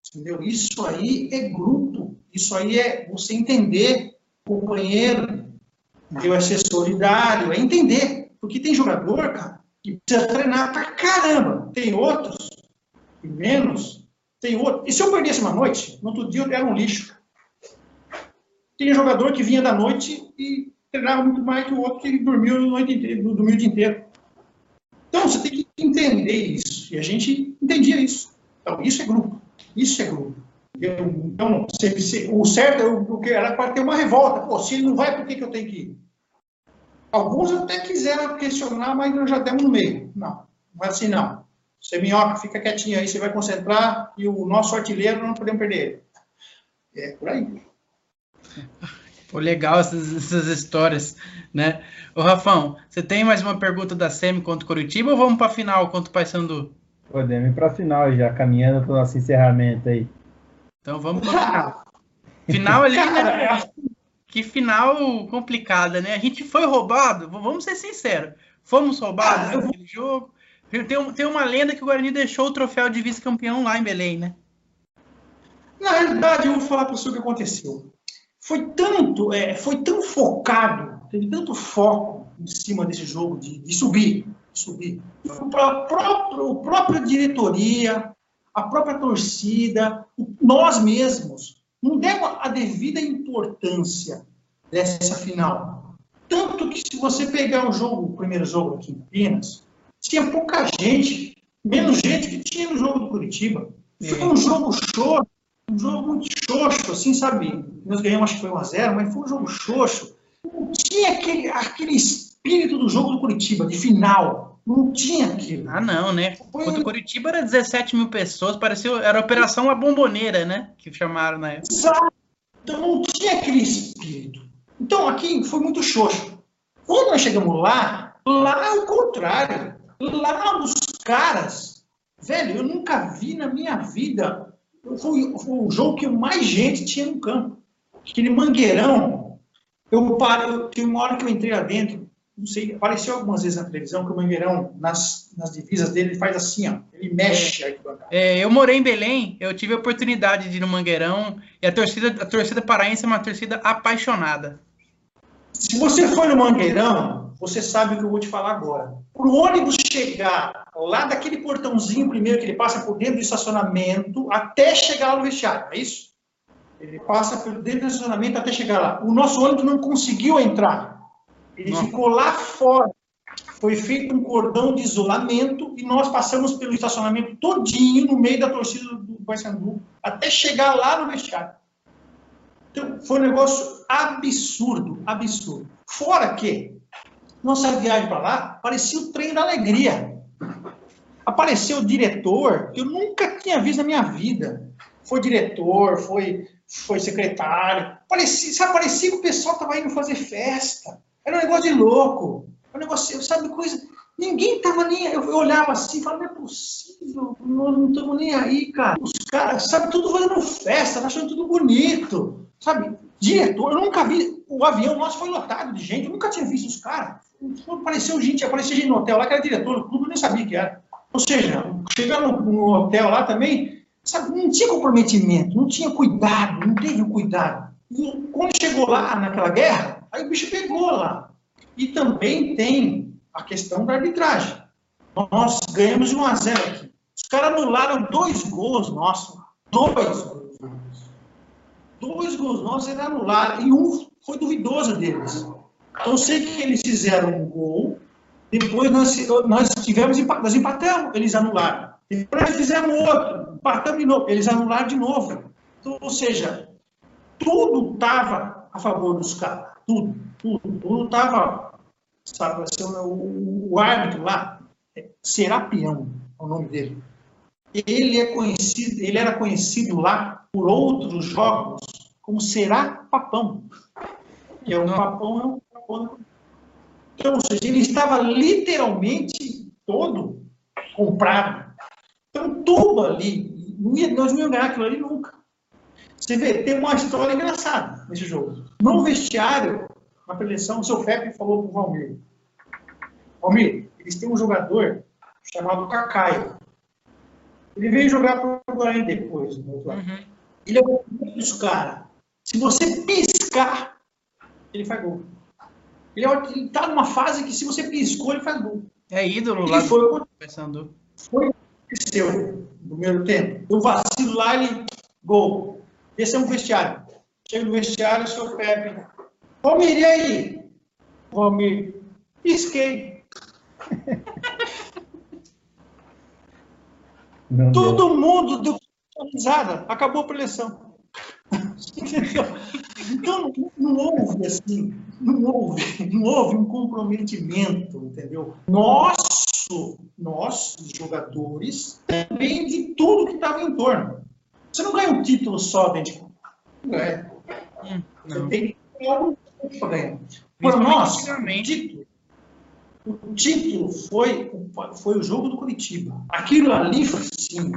Entendeu? Isso aí é grupo. Isso aí é você entender o companheiro, entendeu? é ser é entender. Porque tem jogador, cara, que precisa treinar pra caramba. Tem outros, e menos, tem outros. E se eu perdesse uma noite, no outro dia eu era um lixo. Tem jogador que vinha da noite e treinava muito mais que o outro que dormiu, noite inteira, dormiu o dia inteiro. Então, você tem que entender isso. E a gente entendia isso. Então, isso é grupo. Isso é grupo. Então, se, se, o certo é era para ter uma revolta. Pô, se ele não vai, por que, que eu tenho que ir? Alguns até quiseram questionar, mas nós já demos no meio. Não, não é assim não. Você minhoca, fica quietinho aí, você vai concentrar e o nosso artilheiro não podemos perder. É por aí. Pô, legal essas, essas histórias, né? Ô, Rafão, você tem mais uma pergunta da Semi contra o Curitiba ou vamos para a final contra o Paysandu? Podemos ir para a final já, caminhando para o nosso encerramento aí. Então vamos para a final. Final ali, né? Que final complicada, né? A gente foi roubado, vamos ser sinceros. Fomos roubados ah, naquele jogo. Tem, tem uma lenda que o Guarani deixou o troféu de vice-campeão lá em Belém, né? Na realidade, eu vou falar para você o que aconteceu foi tanto, é, foi tão focado, teve tanto foco em cima desse jogo de, de subir, de subir. A própria, a própria diretoria, a própria torcida, nós mesmos, não demos a devida importância dessa final. Tanto que se você pegar o jogo, o primeiro jogo aqui em Campinas, tinha pouca gente, menos gente que tinha no jogo do Curitiba. Foi um jogo show um jogo muito xoxo, assim, sabe? Nós ganhamos, acho que foi 1x0, mas foi um jogo xoxo. Não tinha aquele, aquele espírito do jogo do Curitiba, de final. Não tinha aquilo. Ah, não, né? Foi... O Curitiba era 17 mil pessoas, parecia, era a Operação A Bomboneira, né? Que chamaram na época. Exato. Então não tinha aquele espírito. Então aqui foi muito xoxo. Quando nós chegamos lá, lá é o contrário. Lá os caras, velho, eu nunca vi na minha vida foi, foi o jogo que mais gente tinha no campo. Aquele mangueirão, eu paro, tem uma hora que eu entrei lá dentro, não sei, apareceu algumas vezes na televisão que o Mangueirão, nas, nas divisas dele, ele faz assim, ó, ele mexe é, é, eu morei em Belém, eu tive a oportunidade de ir no Mangueirão, e a torcida, a torcida paraense é uma torcida apaixonada. Se você for no Mangueirão, você sabe o que eu vou te falar agora. Para o ônibus chegar lá daquele portãozinho primeiro que ele passa por dentro do estacionamento até chegar lá no vestiário, é isso? Ele passa por dentro do estacionamento até chegar lá. O nosso ônibus não conseguiu entrar. Ele não. ficou lá fora. Foi feito um cordão de isolamento e nós passamos pelo estacionamento todinho no meio da torcida do Paysandu até chegar lá no vestiário. Então, foi um negócio absurdo, absurdo. Fora que nossa viagem para lá parecia o trem da alegria. Apareceu o diretor que eu nunca tinha visto na minha vida. Foi diretor, foi, foi secretário. Parecia, sabe, parecia que o pessoal estava indo fazer festa. Era um negócio de louco. Um negócio, sabe, coisa. Ninguém estava nem. Eu olhava assim e falava, não é possível, não estamos nem aí, cara. Os caras, sabe, tudo fazendo festa, tá achando tudo bonito. Sabe, diretor, eu nunca vi. O avião nosso foi lotado de gente, eu nunca tinha visto os caras. Apareceu gente, apareceu gente no hotel lá que era diretor do clube, eu nem sabia que era. Ou seja, chegar no, hotel lá também, sabe, não tinha comprometimento, não tinha cuidado, não teve o cuidado. E quando chegou lá naquela guerra, aí o bicho pegou lá. E também tem a questão da arbitragem. Nós ganhamos de 1 a 0 aqui. Os caras anularam dois gols nossos. Dois gols. Dois gols nossos eles anularam. E um foi duvidoso deles. Eu sei que eles fizeram um gol, depois nós, nós tivemos, nós empatamos, eles anularam. Depois fizemos outro, empatamos de novo. Eles anularam de novo. Então, ou seja, tudo estava a favor dos caras. Tudo, tudo. Tudo estava, sabe, assim, o, o árbitro lá, é Serapião, é o nome dele. Ele é conhecido, ele era conhecido lá por outros jogos como Será Papão. Que é um papão, é um papão. Então, ou seja, ele estava literalmente todo comprado. Então, tudo ali, não ia, nós não íamos ganhar aquilo ali nunca. Você vê, tem uma história engraçada nesse jogo. No vestiário, na preleção, o seu Pepe falou para o Valmir. Valmir, eles têm um jogador chamado Cacaio. Ele veio jogar para o Guarani depois. Né? Uhum. Ele é um dos caras. Se você piscar, ele faz gol. Ele está numa fase que se você piscou, ele faz gol. É ídolo lá foi, do Foi o que aconteceu no primeiro tempo. Eu vacilo lá, ele gol. Esse é um vestiário. Chega no vestiário, o senhor Pepe. Valmir, e aí? Valmir, pisquei. Não Todo deu. mundo deu risada. Acabou a preleção. Então, não houve assim, não houve, não houve um comprometimento, entendeu? Nosso, nós, jogadores, também de tudo que estava em torno. Você não ganha um título só dentro de campo. Não é. Hum, Você tem que ter algum para ganhar. Por nós, o título, o título foi, foi o jogo do Curitiba. Aquilo ali, sim,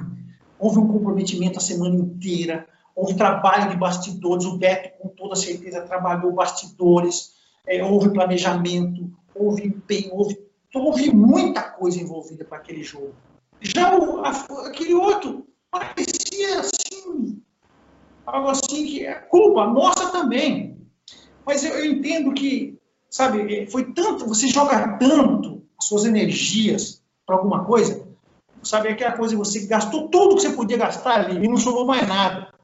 houve um comprometimento a semana inteira, houve trabalho de bastidores, o Beto com toda certeza trabalhou bastidores, é, houve planejamento, houve empenho, houve, houve muita coisa envolvida para aquele jogo. Já o, a, aquele outro parecia assim, algo assim que é culpa nossa também. Mas eu, eu entendo que, sabe, é, foi tanto, você joga tanto as suas energias para alguma coisa, sabe, aquela coisa você gastou tudo que você podia gastar ali e não sobrou mais nada.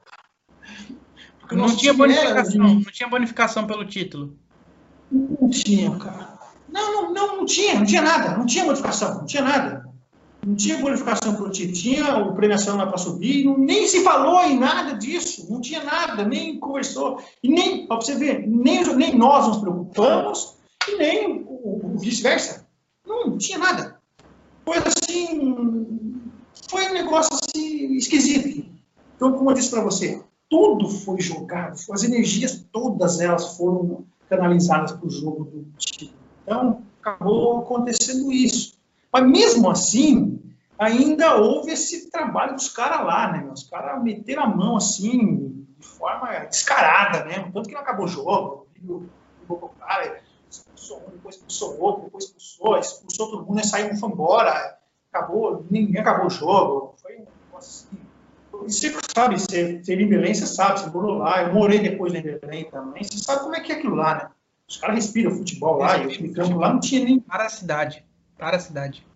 Porque não tinha bonificação, de... não tinha bonificação pelo título. Não tinha, cara. Não, não, não, não tinha, não tinha nada, não tinha bonificação, não tinha nada. Não tinha bonificação para o título, tinha o premiação lá para subir, não, nem se falou em nada disso, não tinha nada, nem conversou. E nem, para você ver, nem, nem nós nos preocupamos, e nem o, o vice-versa. Não, não tinha nada. Foi assim, foi um negócio assim esquisito. Então, como eu disse para você, tudo foi jogado, as energias todas elas foram canalizadas para o jogo do time. Então, acabou acontecendo isso. Mas mesmo assim, ainda houve esse trabalho dos caras lá, né? Os caras meteram a mão assim, de forma descarada, né? Tanto que não acabou o jogo, o cara, expulsou um, depois expulsou outro, depois expulsou, expulsou todo mundo, e saiu um foi embora, acabou, ninguém acabou o jogo. Foi um negócio assim você sabe, você, você em Belém, você sabe, você morou lá, eu morei depois em Belém também, você sabe como é que é aquilo lá, né? Os caras respiram futebol lá, e o campo lá não tinha nem... Para a cidade, para a cidade.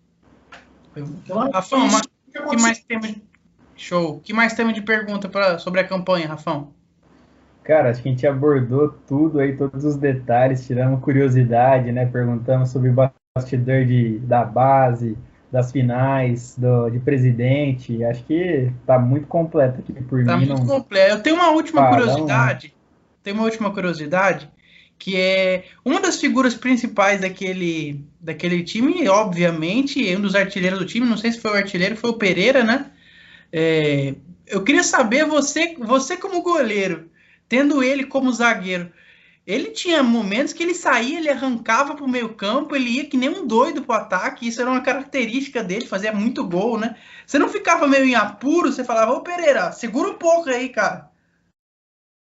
Então, é Rafão, o que, que mais temos... Show. que mais temos de pergunta pra, sobre a campanha, Rafão? Cara, acho que a gente abordou tudo aí, todos os detalhes, tiramos curiosidade, né? Perguntamos sobre o bastidor de, da base, das finais, do, de presidente. Acho que tá muito completo aqui por tá mim. Tá muito não... completo. Eu tenho uma última curiosidade. Tem uma última curiosidade que é uma das figuras principais daquele, daquele time, obviamente, um dos artilheiros do time, não sei se foi o artilheiro, foi o Pereira, né? É, eu queria saber, você, você como goleiro, tendo ele como zagueiro, ele tinha momentos que ele saía, ele arrancava para o meio campo, ele ia que nem um doido para o ataque, isso era uma característica dele, fazia muito gol, né? Você não ficava meio em apuro, você falava, ô Pereira, segura um pouco aí, cara.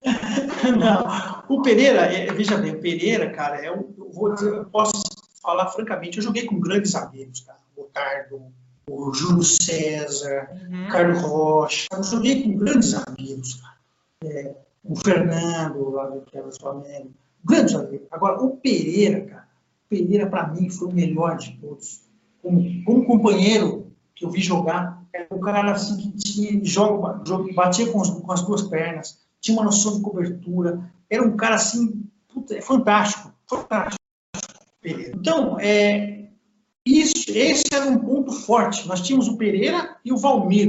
não, o Pereira, é, veja bem, o Pereira, cara, é um, eu, vou eu posso falar francamente, eu joguei com grandes amigos, cara, o Botardo, o Júlio César, uhum. Carlos Rocha, eu joguei com grandes amigos, cara. É, o Fernando, lá do Quebra Flamengo. Grande zagueiro. Agora, o Pereira, cara, o Pereira, para mim, foi o melhor de todos. Como, como companheiro que eu vi jogar, era um cara assim que tinha, joga, joga, batia com, com, as duas pernas, tinha uma noção de cobertura, era um cara assim, puta, é fantástico, fantástico. Pereira. Então, é, Isso, esse era um ponto forte. Nós tínhamos o Pereira e o Valmir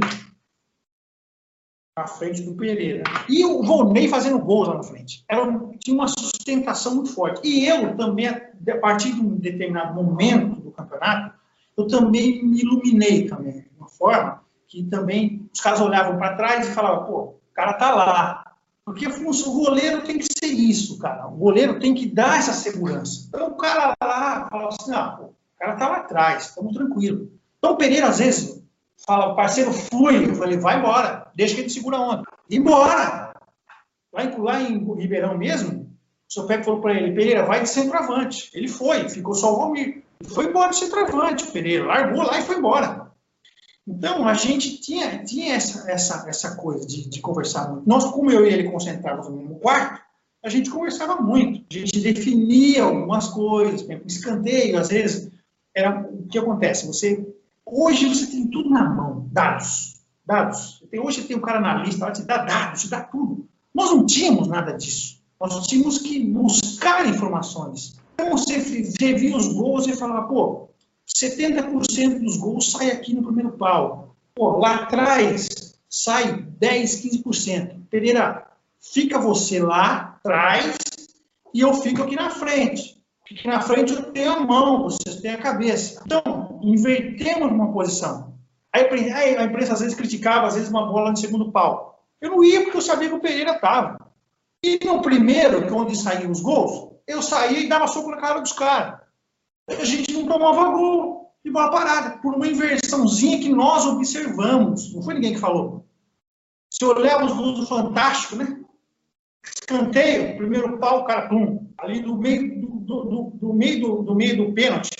à frente do Pereira. E o Volney fazendo gols lá na frente. Era, tinha uma sustentação muito forte. E eu também, a partir de um determinado momento do campeonato, eu também me iluminei também, de uma forma que também os caras olhavam para trás e falavam, pô, o cara tá lá. Porque o goleiro tem que ser isso, cara. O goleiro tem que dar essa segurança. Então o cara lá fala assim, ah, pô, o cara tá lá atrás, estamos tranquilo. Então o Pereira, às vezes, fala, parceiro, flui. Eu falei, vai embora, deixa que ele segura a onda. Embora! Lá em, lá em Ribeirão mesmo, o seu Pepe falou para ele, Pereira, vai de centroavante. Ele foi, ficou só o Valmir. Foi embora de centroavante, Pereira. Largou lá e foi embora. Então, a gente tinha, tinha essa, essa, essa coisa de, de conversar muito. Nós, como eu e ele concentrávamos no mesmo quarto, a gente conversava muito. A gente definia algumas coisas, escanteio, às vezes, era, o que acontece? Você Hoje você tem tudo na mão, dados. Dados. Hoje tem um cara na lista, ela te dá dados, te dá tudo. Nós não tínhamos nada disso. Nós tínhamos que buscar informações. Então você revia os gols e falava, pô, 70% dos gols sai aqui no primeiro pau. Pô, lá atrás sai 10, 15%. Pereira, fica você lá atrás e eu fico aqui na frente. Aqui na frente eu tenho a mão, vocês têm a cabeça. Então, invertemos uma posição. Aí a imprensa às vezes criticava, às vezes, uma bola no segundo pau. Eu não ia porque eu sabia que o Pereira estava. E no primeiro, que é onde saíam os gols, eu saía e dava soco na cara dos caras. A gente não tomava gol de bola parada, por uma inversãozinha que nós observamos. Não foi ninguém que falou. Se olharmos os gols do Fantástico, né? Escanteio, primeiro pau, o cara, pum, ali do meio do, do, do meio do, do meio do pênalti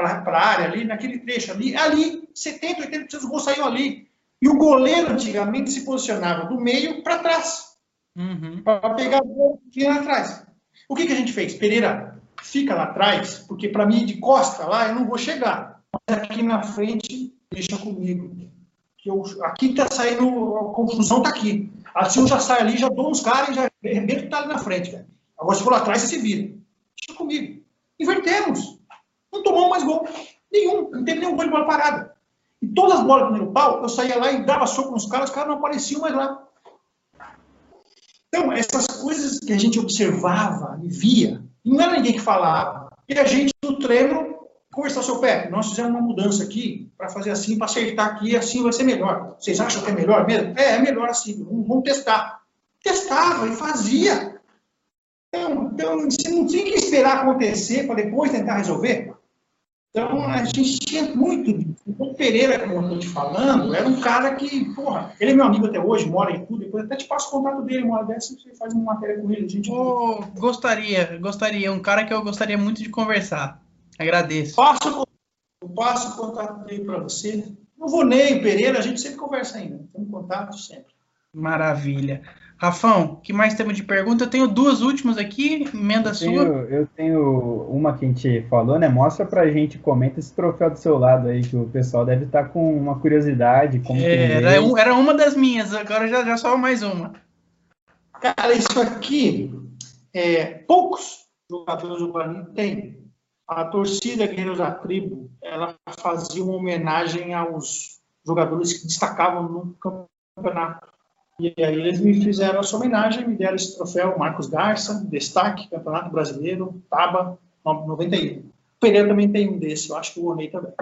para a área ali, naquele trecho ali, ali, 70, 80% dos gols saíam ali. E o goleiro antigamente se posicionava do meio para trás. Uhum. Para pegar a bola que lá atrás. O que, que a gente fez? Pereira, fica lá atrás, porque para mim de costa lá eu não vou chegar. Mas aqui na frente, deixa comigo. Que eu, aqui está saindo, a confusão está aqui. Assim eu já saio ali, já dou uns caras e já arrebento que está ali na frente. Agora se for lá atrás, você se vira comigo. Invertemos. Não tomou mais gol. Nenhum. Não teve nenhum gol de bola parada. E todas as bolas primeiro pau, eu saía lá e dava soco nos caras, os caras não apareciam mais lá. Então, essas coisas que a gente observava e via, não era ninguém que falava. E a gente, no treino, conversar, seu pé, nós fizemos uma mudança aqui, para fazer assim, para acertar aqui, assim vai ser melhor. Vocês acham que é melhor mesmo? É, é melhor assim, vamos testar. Testava e fazia. Então, então, você não tinha que esperar acontecer para depois tentar resolver. Então, a gente tinha muito. O Pereira, como eu estou te falando, era um cara que, porra, ele é meu amigo até hoje, mora em tudo, depois até te passo o contato dele, uma dessa você faz uma matéria com ele. A gente... Oh, gostaria, gostaria, um cara que eu gostaria muito de conversar. Agradeço. Passo, eu passo o contato dele para você. Não vou nem Pereira, a gente sempre conversa ainda, temos contato sempre. Maravilha. Rafão, que mais temos de pergunta? Eu tenho duas últimas aqui, emenda eu sua. Tenho, eu tenho uma que a gente falou, né? Mostra pra gente, comenta esse troféu do seu lado aí, que o pessoal deve estar tá com uma curiosidade. Como é, era, um, era, uma das minhas, agora já, já só mais uma. Cara, isso aqui, é, poucos jogadores do Guarani têm. A torcida Guerreiros da Tribo, ela fazia uma homenagem aos jogadores que destacavam no campeonato e aí eles me fizeram essa homenagem, me deram esse troféu, Marcos Garça, destaque, Campeonato Brasileiro, Taba, 91. O Pereira também tem um desse, eu acho que o Onei também.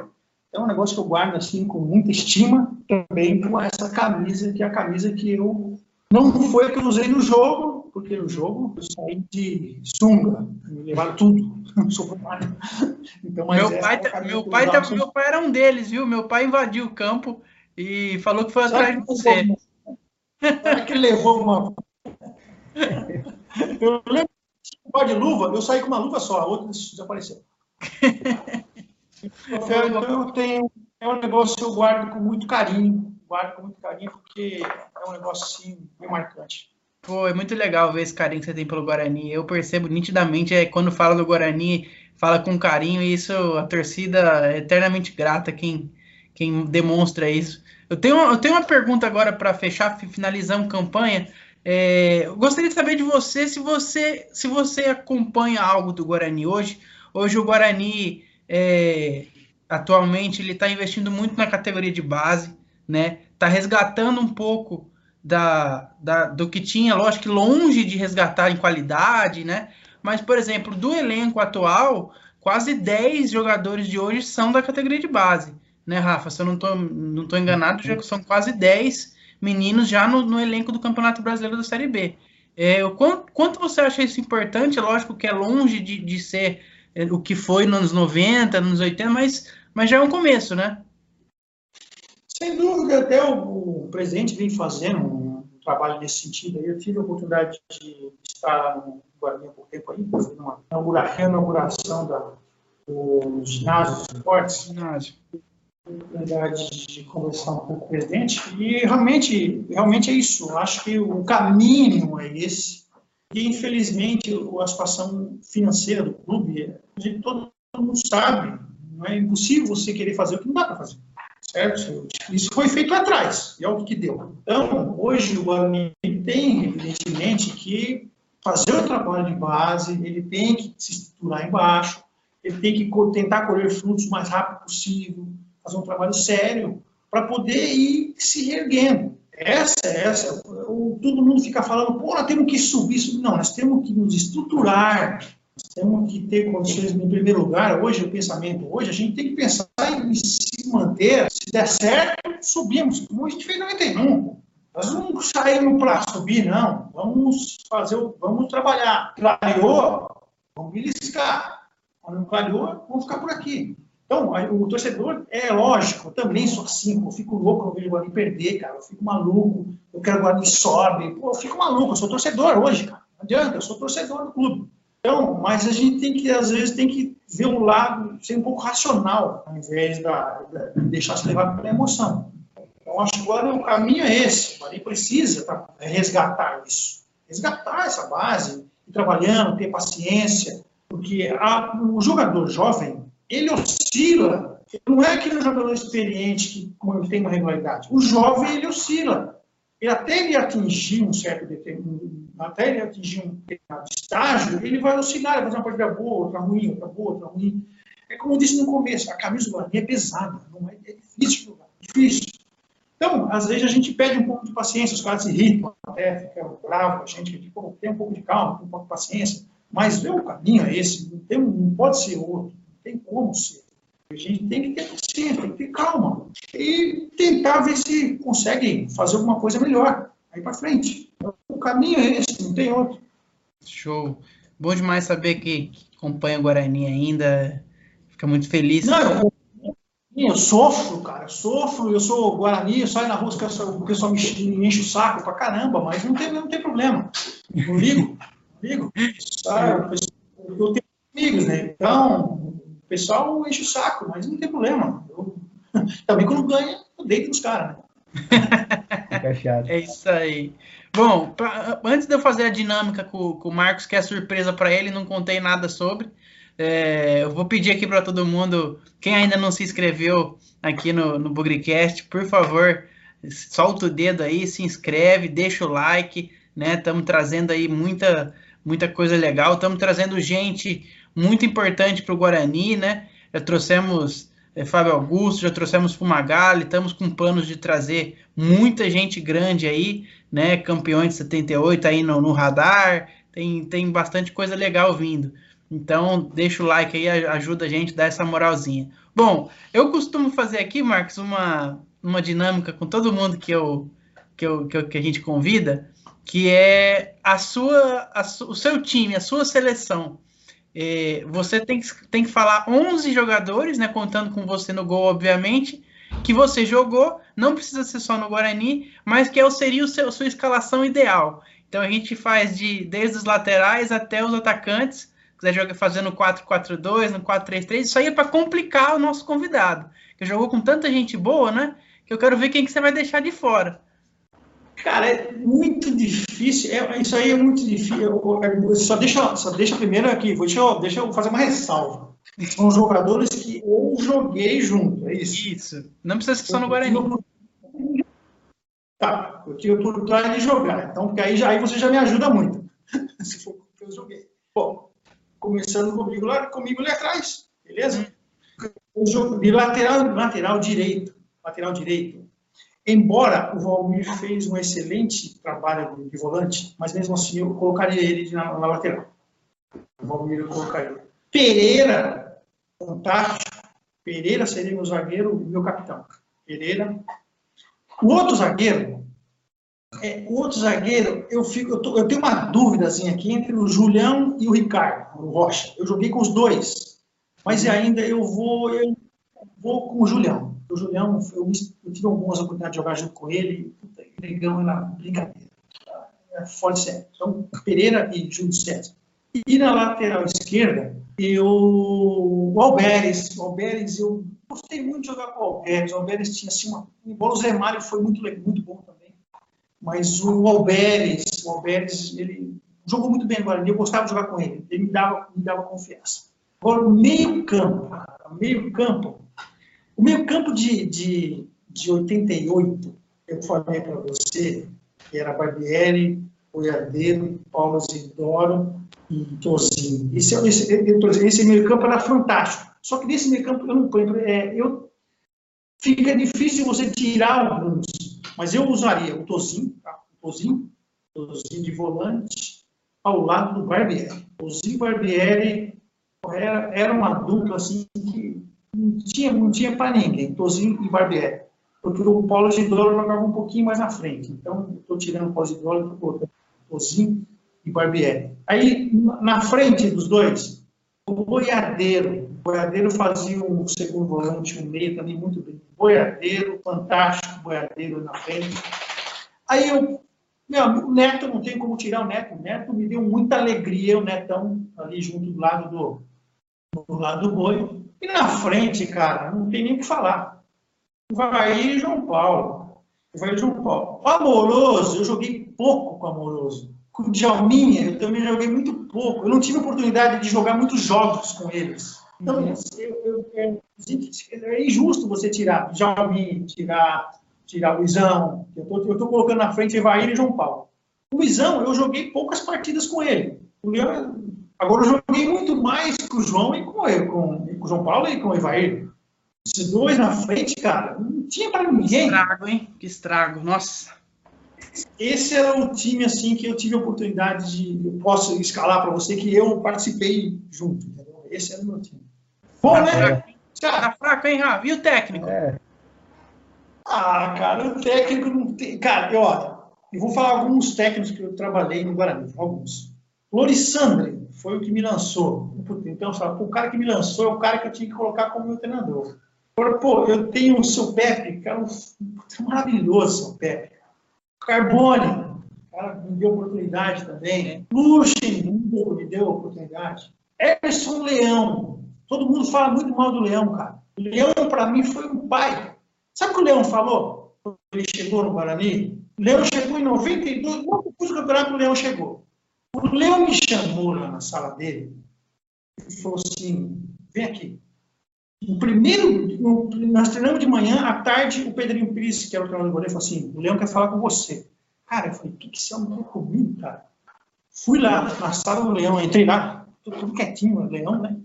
É um negócio que eu guardo assim com muita estima, também com essa camisa, que é a camisa que eu não foi a que eu usei no jogo, porque no jogo eu saí de sunga, me levaram tudo, Então, meu pai, é meu pai, tá, meu pai era um deles, viu? Meu pai invadiu o campo e falou que foi atrás de você. Será que levou uma. Eu lembro que de luva, eu saí com uma luva só, a outra desapareceu. Então, eu tenho. É um negócio que eu guardo com muito carinho. Guardo com muito carinho, porque é um negócio assim, bem marcante. Pô, é muito legal ver esse carinho que você tem pelo Guarani. Eu percebo nitidamente, é, quando fala do Guarani, fala com carinho, e isso, a torcida é eternamente grata quem, quem demonstra isso. Eu tenho, eu tenho uma pergunta agora para fechar, finalizar uma campanha. É, eu gostaria de saber de você se você se você acompanha algo do Guarani hoje. Hoje o Guarani é, atualmente ele está investindo muito na categoria de base, né? Está resgatando um pouco da, da, do que tinha, lógico que longe de resgatar em qualidade, né? Mas, por exemplo, do elenco atual, quase 10 jogadores de hoje são da categoria de base, né, Rafa? Se eu não estou não tô enganado, já são quase 10 meninos já no, no elenco do Campeonato Brasileiro da Série B. É, o quanto, quanto, você acha isso importante? Lógico que é longe de, de ser é, o que foi nos anos 90, nos 80, mas, mas já é um começo, né? Sem dúvida, até o, o presidente vem fazendo um trabalho nesse sentido. Eu tive a oportunidade de estar no Guarani há pouco tempo aí, uma reinauguração da, do ginásio de esportes. Ginásio. Oportunidade de conversar um pouco com o presidente. E realmente, realmente é isso. Eu acho que o caminho é esse. E, infelizmente, a situação financeira do clube, todo mundo sabe, não é impossível você querer fazer o que não dá para fazer certo? Isso foi feito atrás, e é o que deu. Então, hoje o Guarani tem, evidentemente, que fazer o trabalho de base, ele tem que se estruturar embaixo, ele tem que tentar colher frutos o mais rápido possível, fazer um trabalho sério, para poder ir se reerguendo. Essa, essa, o, todo mundo fica falando, pô, nós temos que subir, subir. Não, nós temos que nos estruturar, temos que ter condições, em primeiro lugar, hoje, o pensamento, hoje, a gente tem que pensar em se manter, se der certo, subimos, como a gente fez em 91. Nós não saímos para subir, não. Vamos fazer, vamos trabalhar. Clareou, vamos beliscar. Quando não clareou, vamos ficar por aqui. Então, o torcedor, é lógico, eu também sou assim, eu fico louco quando vejo o Guarani perder, cara, eu fico maluco, eu quero que o Guarani sobe, pô, eu fico maluco, eu sou torcedor hoje, cara, não adianta, eu sou torcedor do clube. Então, mas a gente tem que, às vezes, tem que ver o lado, ser um pouco racional, ao invés da, de deixar se levar pela emoção. Então, acho que agora o caminho é esse. O Bahia precisa tá, resgatar isso. Resgatar essa base, ir trabalhando, ter paciência, porque a, o jogador jovem, ele. Não é aquele jogador experiente que tem uma regularidade. O jovem, ele oscila. E até ele atingir um certo determinado até ele atingir um determinado estágio, ele vai oscilar, vai fazer uma partida boa, outra ruim, outra boa, outra ruim. É como eu disse no começo, a camisa do Guarani é pesada, não é, é difícil jogar, difícil. Então, às vezes a gente pede um pouco de paciência, os caras se irritam, até ficam bravos, a gente tipo, tem um pouco de calma, tem um pouco de paciência, mas o caminho é esse, não, tem, não pode ser outro, não tem como ser. A gente tem que ter paciência, tem que ter calma e tentar ver se consegue fazer alguma coisa melhor aí para frente. O caminho é esse, não tem outro. Show. Bom demais saber que, acompanha o Guarani ainda. Fica muito feliz. Não, eu, eu sofro, cara. Eu sofro, eu sou Guarani, eu saio na rua, o pessoal me, me enche o saco pra caramba, mas não tem, não tem problema. Não ligo, não ligo. Eu tenho amigos, né? Então, o pessoal enche o saco, mas não tem problema. Eu, também quando ganha, eu deito nos caras, né? é isso aí. Bom, pra, antes de eu fazer a dinâmica com, com o Marcos, que é surpresa para ele, não contei nada sobre. É, eu vou pedir aqui para todo mundo, quem ainda não se inscreveu aqui no, no Bugricast, por favor, solta o dedo aí, se inscreve, deixa o like, né? Estamos trazendo aí muita, muita coisa legal, estamos trazendo gente muito importante para o Guarani, né? Já trouxemos é, Fábio Augusto, já trouxemos Fumagalli, estamos com planos de trazer muita gente grande aí, né? Campeões de 78 aí no, no radar, tem, tem bastante coisa legal vindo. Então, deixa o like aí, ajuda a gente a dar essa moralzinha. Bom, eu costumo fazer aqui, Marcos, uma, uma dinâmica com todo mundo que eu, que, eu, que, eu, que a gente convida, que é a sua, a o seu time, a sua seleção. É, você tem que, tem que falar 11 jogadores, né, contando com você no gol, obviamente, que você jogou, não precisa ser só no Guarani, mas que é seria o seu, sua escalação ideal. Então a gente faz de desde os laterais até os atacantes, quiser jogar fazendo 4-4-2, no 4-3-3, isso aí é para complicar o nosso convidado, que jogou com tanta gente boa, né? Que eu quero ver quem que você vai deixar de fora. Cara, é muito difícil. É, isso aí é muito difícil. Eu, eu, só, deixa, só deixa primeiro aqui, deixa eu, deixa eu fazer uma ressalva. São jogadores que eu joguei junto, é isso? Isso. Não precisa ser só no Guarani. Tá, eu tive oportunidade de jogar. Então, porque aí, já, aí você já me ajuda muito. Se for que eu joguei. Bom, começando comigo lá, comigo ali atrás, beleza? de lateral, lateral direito, lateral direito. Embora o Valmir fez um excelente trabalho de, volante, mas mesmo assim eu colocaria ele na, na lateral. O Valmir eu colocaria. Pereira, fantástico. Pereira seria meu zagueiro e meu capitão. Pereira. O outro zagueiro, é, o outro zagueiro, eu, fico, eu, tô, eu tenho uma dúvidazinha aqui entre o Julião e o Ricardo, o Rocha. Eu joguei com os dois, mas ainda eu vou, eu vou com o Julião. O Julião, eu, eu tive algumas oportunidades de jogar junto com ele, puta, legal, era brincadeira. É fora de sério. Então, Pereira e Júlio César. E na lateral esquerda, eu, o Alberes. O Alberes, eu gostei muito de jogar com o Alberes. O Alberes tinha assim uma. Embora o Zé Mário foi muito, muito bom também. Mas o Alberes, o Alberes, ele jogou muito bem agora. Eu gostava de jogar com ele. Ele me dava, me dava confiança. Agora, meio campo. Meio campo. O meio campo de, de, de 88, eu falei para você, que era Barbieri, Boiadeiro, Paulo Zidoro e Tozinho. Esse, esse, esse meio campo era fantástico. Só que nesse meio campo eu não ponho. É, eu, fica difícil você tirar alguns, mas eu usaria o Tozinho, tá? o Tozinho, Tozinho de volante, ao lado do Barbieri. Tozinho e Barbieri era, era uma dupla assim que não tinha, não tinha para ninguém, Tozinho e Barbieri. Porque o Paulo Gidoro jogava um pouquinho mais na frente. Então, estou tirando o Paulo Gidoro e estou colocando Tozinho e Barbieri. Aí, na frente dos dois, o Boiadeiro. O Boiadeiro fazia um segundo volante, um meio também muito bem. Boiadeiro, fantástico, Boiadeiro na frente. Aí eu, meu amigo Neto, não tem como tirar o Neto. O Neto me deu muita alegria, o Netão ali junto do lado do, do lado do boi. E na frente, cara, não tem nem o que falar. Vai João Paulo. Vai João Paulo. O Amoroso, eu joguei pouco com o Amoroso. Com o Djalminha, eu também joguei muito pouco. Eu não tive oportunidade de jogar muitos jogos com eles. Então, uhum. eu, eu, eu, é injusto você tirar Djalminha, tirar, tirar o Luizão. Eu estou colocando na frente Evair e João Paulo. O Luizão, eu joguei poucas partidas com ele. O Leão, Agora eu joguei muito mais com o João e com, eu, com, com o João Paulo e com o Evair. Esses dois na frente, cara, não tinha para ninguém. Que estrago, hein? Que estrago, nossa. Esse era o time assim que eu tive a oportunidade de, eu posso escalar para você que eu participei junto. Entendeu? Esse era o meu time. Bom, tá né? Fraco. Tá fraco, hein, Rafa? E o técnico? É. Ah, cara, o técnico não tem. Cara, eu, olha, eu vou falar alguns técnicos que eu trabalhei no Guarani, alguns. Lorissandre foi o que me lançou. Então, sabe, o cara que me lançou é o cara que eu tinha que colocar como meu treinador. Pô, eu tenho o seu Pepe, cara, é maravilhoso o Pepe. Carbone, cara me deu oportunidade também. Né? Luxemburgo me deu oportunidade. Emerson Leão. Todo mundo fala muito mal do Leão, cara. O Leão, para mim, foi um pai. Sabe o que o Leão falou? Quando ele chegou no Guarani? O Leão chegou em 92, logo depois do campeonato, o Leão chegou. O Leão me chamou lá na sala dele e falou assim: vem aqui. O primeiro, nós treinamos de manhã, à tarde, o Pedrinho Pires, que era o treinador do goleiro, falou assim: o Leão quer falar com você. Cara, eu falei: o que, que você arrumou comigo, cara? Fui lá na sala do Leão, entrei lá, tudo quietinho, o Leão, né?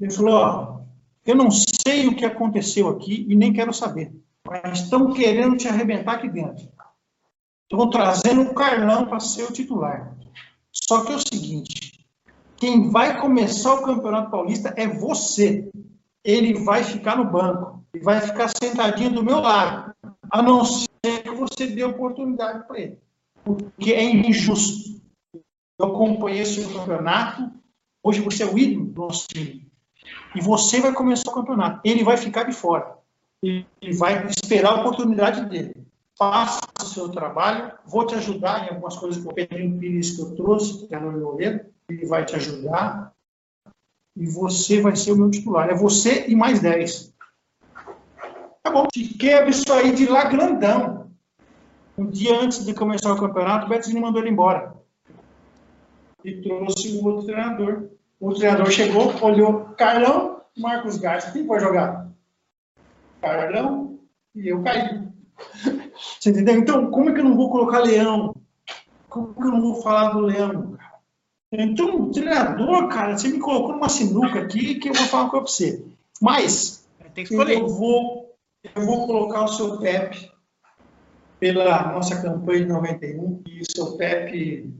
Ele falou: ó, eu não sei o que aconteceu aqui e nem quero saber, mas estão querendo te arrebentar aqui dentro. Estou trazendo o Carlão para ser o titular. Só que é o seguinte: quem vai começar o Campeonato Paulista é você. Ele vai ficar no banco e vai ficar sentadinho do meu lado, a não ser que você dê oportunidade para ele. Porque é injusto. Eu acompanhei esse campeonato, hoje você é o ídolo do nosso time. E você vai começar o campeonato. Ele vai ficar de fora. Ele vai esperar a oportunidade dele faça o seu trabalho, vou te ajudar em algumas coisas o Pedrinho Pires que eu trouxe, que é no goleiro, ele vai te ajudar, e você vai ser o meu titular. É você e mais 10. Tá bom, te quebra isso aí de lá grandão. Um dia antes de começar o campeonato, o Betzini mandou ele embora. E trouxe o outro treinador. O treinador chegou, olhou, Carlão, Marcos Garcia, quem pode jogar? Carlão e eu caí. Você entendeu? Então, como é que eu não vou colocar leão? Como que eu não vou falar do leão? Então, treinador, cara, você me colocou numa sinuca aqui que eu vou falar pra você. Mas, eu vou, eu vou colocar o seu Pepe pela nossa campanha de 91. E o seu Pepe,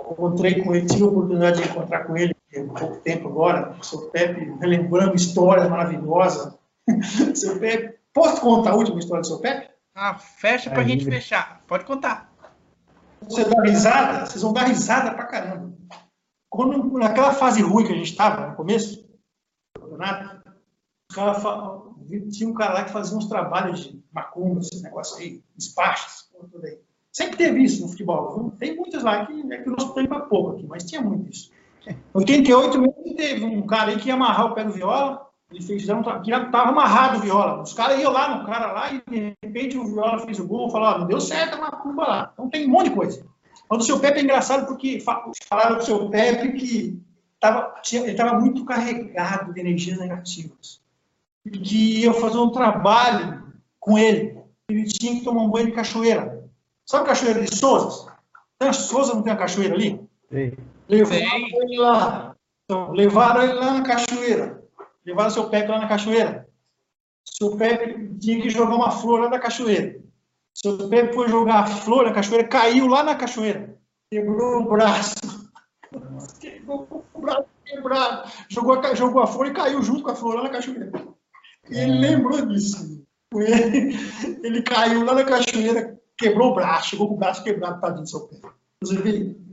encontrei com ele, tive a oportunidade de encontrar com ele há pouco tempo agora. O seu Pepe, relembrando histórias maravilhosas. seu Pepe, posso contar a última história do seu Pepe? Ah, fecha pra Aí, gente fechar. Pode contar. Você dá risada, vocês vão dar risada pra caramba. Quando, naquela fase ruim que a gente estava no começo do campeonato, tinha um cara lá que fazia uns trabalhos de macumba, esse negócio aí, despachos, tudo aí. Sempre teve isso no futebol. Tem muitas lá que é que o nosso tempo é pouco aqui, mas tinha muito isso. Em 88 mesmo teve um cara aí que ia amarrar o pé do viola, ele fez, um, que estava amarrado o viola. Os caras iam lá no cara lá e de repente o viola fez o gol, falou, não deu certo a macumba lá. Então tem um monte de coisa. Quando o seu Pepe é engraçado porque falaram do seu Pepe que tava, tinha, ele estava muito carregado de energias negativas. E que ia fazer um trabalho com ele. Ele tinha que tomar um banho de cachoeira. Sabe cachoeira de Souza? Tem Souza não tem a cachoeira ali? Sim. Levaram ele lá. Então, levaram ele lá na cachoeira. Levaram seu Pepe lá na cachoeira. Seu Pepe tinha que jogar uma flor lá da cachoeira. Seu Pepe foi jogar a flor na cachoeira, caiu lá na cachoeira. Quebrou o braço. Quebrou o braço quebrado. Jogou, jogou a flor e caiu junto com a flor lá na cachoeira. E ele lembrou disso. Ele, ele caiu lá na cachoeira, quebrou o braço, chegou com o braço quebrado, tadinho do seu pé.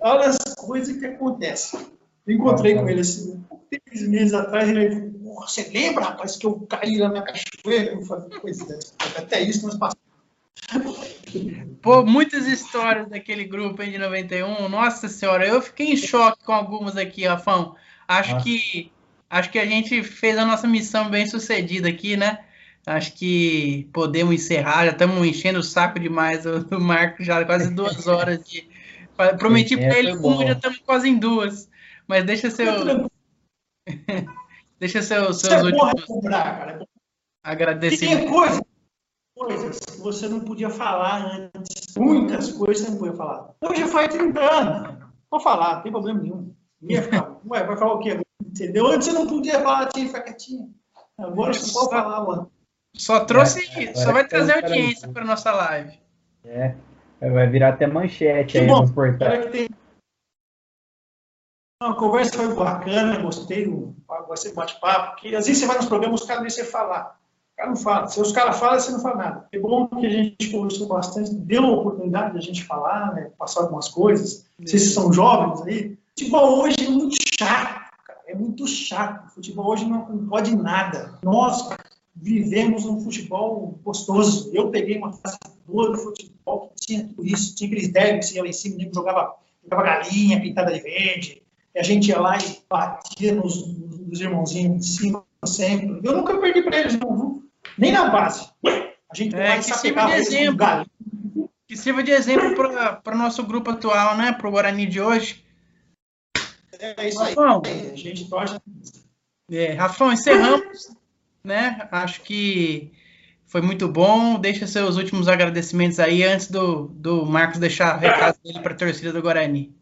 Olha as coisas que acontecem. Encontrei com ele assim, três meses atrás, ele falou, você lembra, rapaz, que eu caí lá na cachoeira? Eu falei, pois é, até isso nós passamos. Pô, muitas histórias daquele grupo aí de 91. Nossa senhora, eu fiquei em choque com algumas aqui, Rafão. Acho Nossa. que acho que a gente fez a nossa missão bem sucedida aqui, né? Acho que podemos encerrar. Já estamos enchendo o saco demais do Marco, já quase duas horas de. Prometi para ele uma, já estamos quase em duas. Mas deixa seu. deixa seu, seus é últimos. Comprar, Agradecimentos. Tem coisa coisas que você não podia falar antes. Muitas coisas você não podia falar. Hoje faz 30 anos. Vou falar, não tem problema nenhum. Ia ficar, ué, vai falar o quê? Entendeu? Antes você não podia falar, tinha que ficar quietinho. Agora você pode falar, mano. Só trouxe, é, só vai trazer audiência para nossa live. É, vai virar até manchete que aí bom, nos portais. Tem... A conversa foi bacana, gostei do bate-papo, porque às vezes você vai nos programas, os caras deixam você falar cara não fala. Se os caras falam, você não fala nada. É bom que a gente conversou bastante, deu a oportunidade de a gente falar, né, passar algumas coisas. Vocês são jovens aí. Futebol hoje é muito chato, cara. É muito chato. Futebol hoje não, não pode nada. Nós vivemos um futebol gostoso. Eu peguei uma fase boa do futebol que tinha tudo isso. Tinha aqueles derbys, ia lá em cima, jogava, jogava galinha pintada de verde. A gente ia lá e batia nos, nos irmãozinhos de cima sempre. Eu nunca perdi para eles, não nem na base. A gente é, vai que sirva de exemplo. Que sirva de exemplo para o nosso grupo atual, né? Para o Guarani de hoje. É isso Rafão, aí. A gente torce. É, Rafão, encerramos. né? Acho que foi muito bom. Deixa seus últimos agradecimentos aí antes do, do Marcos deixar o recado dele para a torcida do Guarani.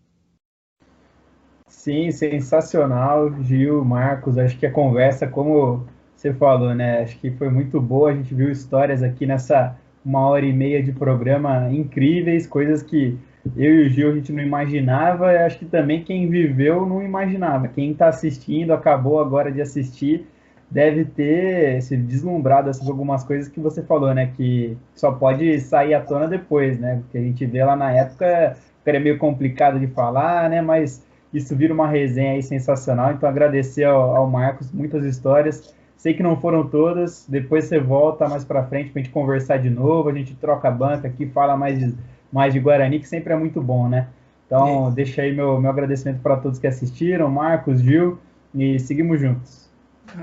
Sim, sensacional, Gil, Marcos. Acho que a conversa, como você falou, né? Acho que foi muito boa. A gente viu histórias aqui nessa uma hora e meia de programa incríveis, coisas que eu e o Gil a gente não imaginava. Acho que também quem viveu não imaginava. Quem está assistindo, acabou agora de assistir, deve ter se deslumbrado sobre algumas coisas que você falou, né? Que só pode sair à tona depois, né? Porque a gente vê lá na época, era meio complicado de falar, né? Mas isso vira uma resenha aí sensacional. Então, agradecer ao, ao Marcos, muitas histórias. Sei que não foram todas, depois você volta mais para frente para a gente conversar de novo, a gente troca a banca aqui, fala mais de, mais de Guarani, que sempre é muito bom, né? Então, é. deixa aí meu, meu agradecimento para todos que assistiram, Marcos, Gil, e seguimos juntos.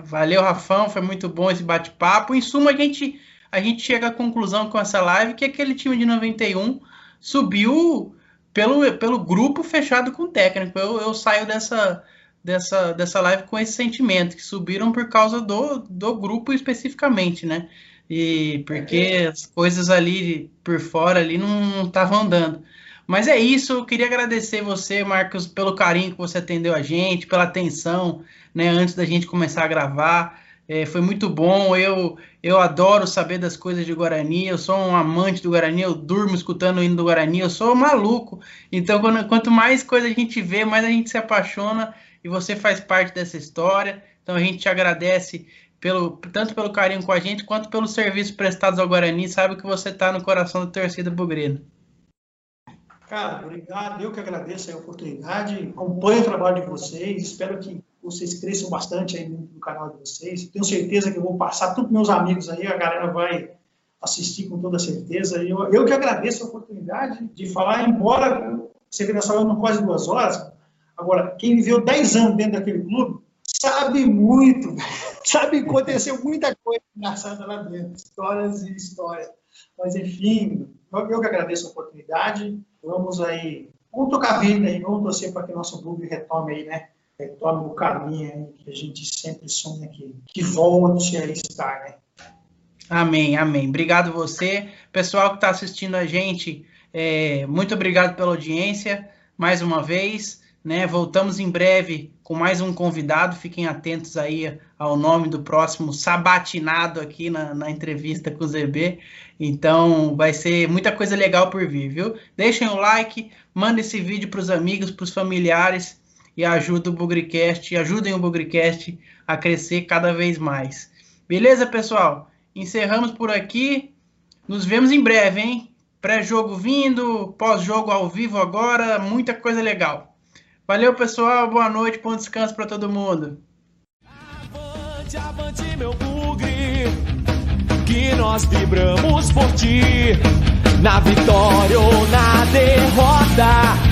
Valeu, Rafão, foi muito bom esse bate-papo. Em suma, a gente, a gente chega à conclusão com essa live que aquele time de 91 subiu pelo, pelo grupo fechado com o técnico. Eu, eu saio dessa, dessa, dessa live com esse sentimento, que subiram por causa do, do grupo especificamente, né? E porque as coisas ali por fora ali não estavam andando. Mas é isso, eu queria agradecer você, Marcos, pelo carinho que você atendeu a gente, pela atenção, né, antes da gente começar a gravar. É, foi muito bom. Eu eu adoro saber das coisas de Guarani. Eu sou um amante do Guarani. Eu durmo escutando o hino do Guarani. Eu sou maluco. Então, quando, quanto mais coisa a gente vê, mais a gente se apaixona. E você faz parte dessa história. Então, a gente te agradece pelo, tanto pelo carinho com a gente quanto pelos serviços prestados ao Guarani. Sabe que você está no coração da torcida bugrina. Cara, obrigado. Eu que agradeço a oportunidade. Acompanho o trabalho de vocês. Espero que vocês cresçam bastante aí no, canal de vocês. Tenho certeza que eu vou passar tudo para meus amigos aí, a galera vai assistir com toda certeza. Eu, eu que agradeço a oportunidade de falar, embora você venha falando quase duas horas, agora, quem viveu 10 anos dentro daquele clube sabe muito, sabe aconteceu muita coisa engraçada lá dentro, histórias e histórias. Mas, enfim, eu que agradeço a oportunidade. Vamos aí, vamos tocar a vida aí, vamos torcer para que nosso clube retome aí, né? Retome o caminho aí que a gente sempre sonha que, que volte a estar, né? Amém, amém. Obrigado você. Pessoal que está assistindo a gente, é, muito obrigado pela audiência mais uma vez. Né? Voltamos em breve com mais um convidado. Fiquem atentos aí ao nome do próximo sabatinado aqui na, na entrevista com o ZB. Então vai ser muita coisa legal por vir, viu? Deixem o like, mandem esse vídeo para os amigos, para os familiares e ajuda o Bugricast, ajudem o Bugricast a crescer cada vez mais. Beleza, pessoal? Encerramos por aqui. Nos vemos em breve, hein? Pré-jogo vindo, pós-jogo ao vivo agora, muita coisa legal. Valeu, pessoal. Boa noite, bom descanso para todo mundo. Avante, avante, meu bugre, que nós vibramos por ti, na vitória ou na derrota,